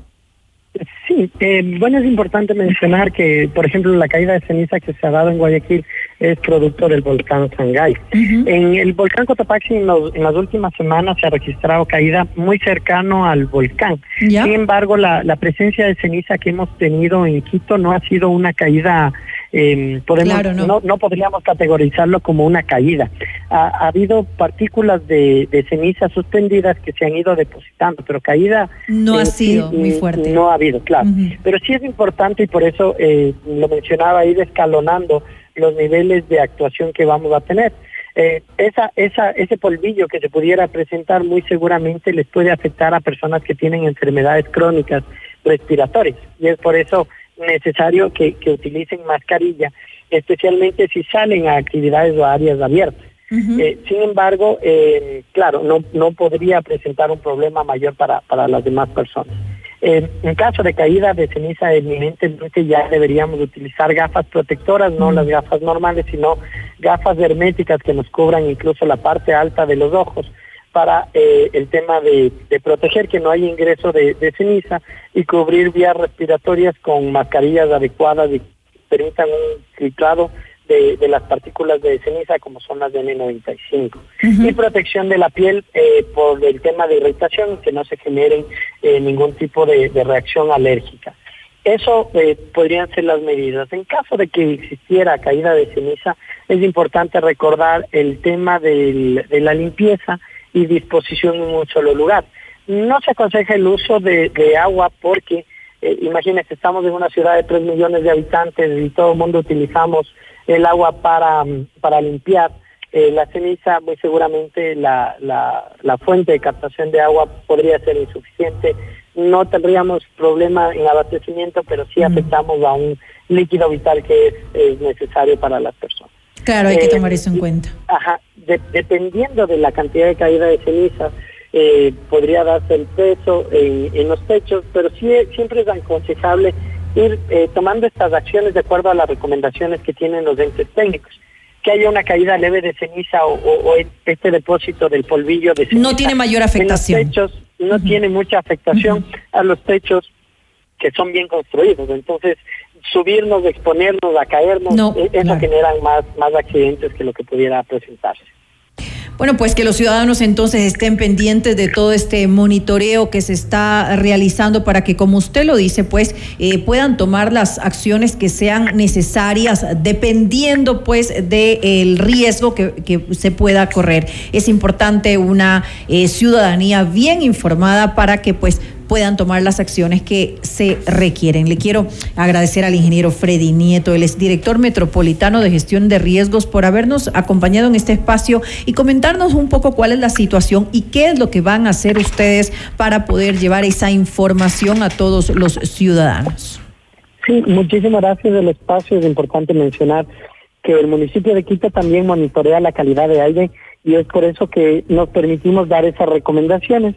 Sí, eh, bueno, es importante mencionar que, por ejemplo, la caída de ceniza que se ha dado en Guayaquil es producto del volcán Sangay. En el volcán Cotopaxi, en, los- en las últimas semanas se ha registrado caída muy cercano al volcán. Sin embargo, la, la presencia de ceniza que hemos tenido en Quito no ha sido una caída, eh, podemos, Claro, no. no, no podríamos categorizarlo como una caída. Ha, ha habido partículas de, de ceniza suspendidas que se han ido depositando, pero caída No ha en sido muy mm, fuerte. No ha habido, claro. Pero sí es importante y por eso eh, lo mencionaba, ir escalonando los niveles de actuación que vamos a tener. Eh, esa, esa, ese polvillo que se pudiera presentar muy seguramente les puede afectar a personas que tienen enfermedades crónicas respiratorias y es por eso necesario que, que utilicen mascarilla, especialmente si salen a actividades o áreas abiertas. Eh, sin embargo, eh, claro, no, no podría presentar un problema mayor para, para las demás personas. Eh, en caso de caída de ceniza eminentemente ya deberíamos utilizar gafas protectoras, no las gafas normales, sino gafas herméticas que nos cubran incluso la parte alta de los ojos para eh, el tema de, de proteger que no haya ingreso de, de ceniza y cubrir vías respiratorias con mascarillas adecuadas y que permitan un filtrado de, de las partículas de ceniza como son las de N95 y protección de la piel eh, por el tema de irritación que no se generen eh, ningún tipo de, de reacción alérgica. Eso eh, podrían ser las medidas. En caso de que existiera caída de ceniza, es importante recordar el tema del- de la limpieza y disposición en un solo lugar. No se aconseja el uso de, de agua porque, eh, imagínense, estamos en una ciudad de 3 millones de habitantes y todo el mundo utilizamos el agua para, mm, para limpiar. Eh, la ceniza, muy seguramente la, la, la fuente de captación de agua podría ser insuficiente. No tendríamos problema en abastecimiento, pero sí afectamos a un líquido vital que es, es necesario para las personas. Claro, hay que Eh, tomar eso en cuenta. Ajá, de- dependiendo de la cantidad de caída de ceniza, eh, podría darse el peso en, en los techos, pero sí siempre es aconsejable ir eh, tomando estas acciones de acuerdo a las recomendaciones que tienen los entes técnicos. Que haya una caída leve de ceniza o, o- o este depósito del polvillo de ceniza. No tiene mayor en los afectación. techos no tiene mucha afectación a los techos que son bien construidos. Entonces, subirnos, exponernos, a caernos, No, eh, eso claro. generan más, más accidentes que lo que pudiera presentarse. Bueno, pues que los ciudadanos entonces estén pendientes de todo este monitoreo que se está realizando para que, como usted lo dice, pues eh, puedan tomar las acciones que sean necesarias dependiendo pues del riesgo que, que se pueda correr. Es importante una eh, ciudadanía bien informada para que pues puedan tomar las acciones que se requieren. Le quiero agradecer al ingeniero Freddy Nieto, es director metropolitano de gestión de riesgos, por habernos acompañado en este espacio y comentarnos un poco cuál es la situación y qué es lo que van a hacer ustedes para poder llevar esa información a todos los ciudadanos. Sí, muchísimas gracias del espacio. Es importante mencionar que el municipio de Quito también monitorea la calidad de aire y es por eso que nos permitimos dar esas recomendaciones,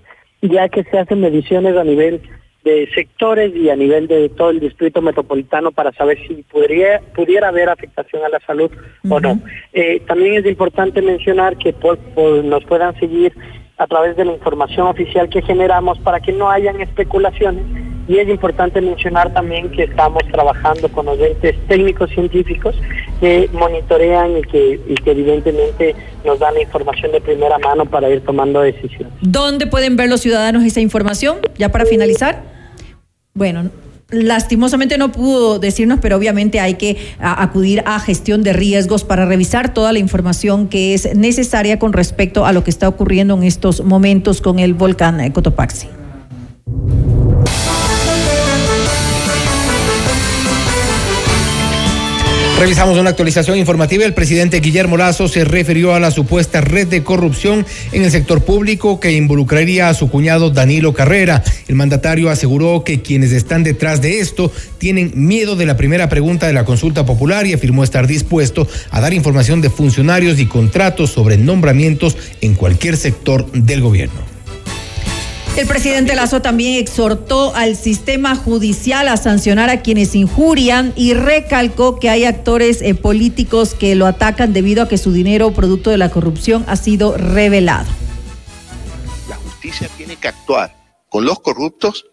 ya que se hacen mediciones a nivel de sectores y a nivel de todo el distrito metropolitano para saber si podría, pudiera haber afectación a la salud o no. Eh, también es importante mencionar que por- por- nos puedan seguir a través de la información oficial que generamos para que no hayan especulaciones y es importante mencionar también que estamos trabajando con los entes técnicos científicos que monitorean y que, y que evidentemente nos dan la información de primera mano para ir tomando decisiones. ¿Dónde pueden ver los ciudadanos esa información? Ya para finalizar. Bueno, lastimosamente no pudo decirnos, pero obviamente hay que acudir a gestión de riesgos para revisar toda la información que es necesaria con respecto a lo que está ocurriendo en estos momentos con el volcán Cotopaxi. Revisamos una actualización informativa. El presidente Guillermo Lazo se refirió a la supuesta red de corrupción en el sector público que involucraría a su cuñado Danilo Carrera. El mandatario aseguró que quienes están detrás de esto tienen miedo de la primera pregunta de la consulta popular y afirmó estar dispuesto a dar información de funcionarios y contratos sobre nombramientos en cualquier sector del gobierno. El presidente Lazo también exhortó al sistema judicial a sancionar a quienes injurian y recalcó que hay actores eh, políticos que lo atacan debido a que su dinero, producto de la corrupción, ha sido revelado. La justicia tiene que actuar con los corruptos,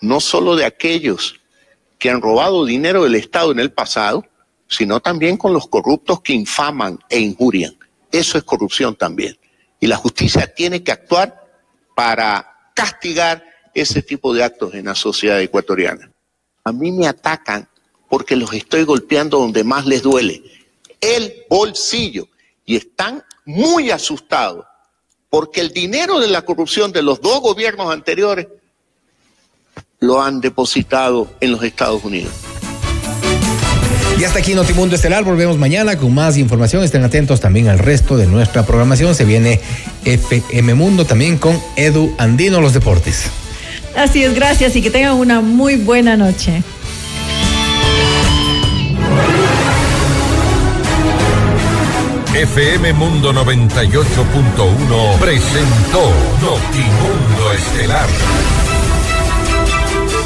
no solo de aquellos que han robado dinero del Estado en el pasado, sino también con los corruptos que infaman e injurian. Eso es corrupción también. Y la justicia tiene que actuar para castigar ese tipo de actos en la sociedad ecuatoriana. A mí me atacan porque los estoy golpeando donde más les duele, el bolsillo. Y están muy asustados porque el dinero de la corrupción de los dos gobiernos anteriores lo han depositado en los Estados Unidos. Y hasta aquí Notimundo Estelar. Volvemos mañana con más información. Estén atentos también al resto de nuestra programación. Se viene FM Mundo también con Edu Andino, los deportes. Así es, gracias y que tengan una muy buena noche. FM Mundo 98.1 presentó Notimundo Estelar.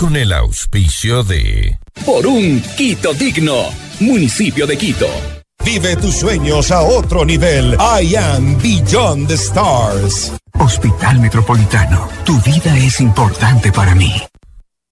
Con el auspicio de... Por un Quito digno. Municipio de Quito. Vive tus sueños a otro nivel. I am Beyond the Stars. Hospital Metropolitano. Tu vida es importante para mí.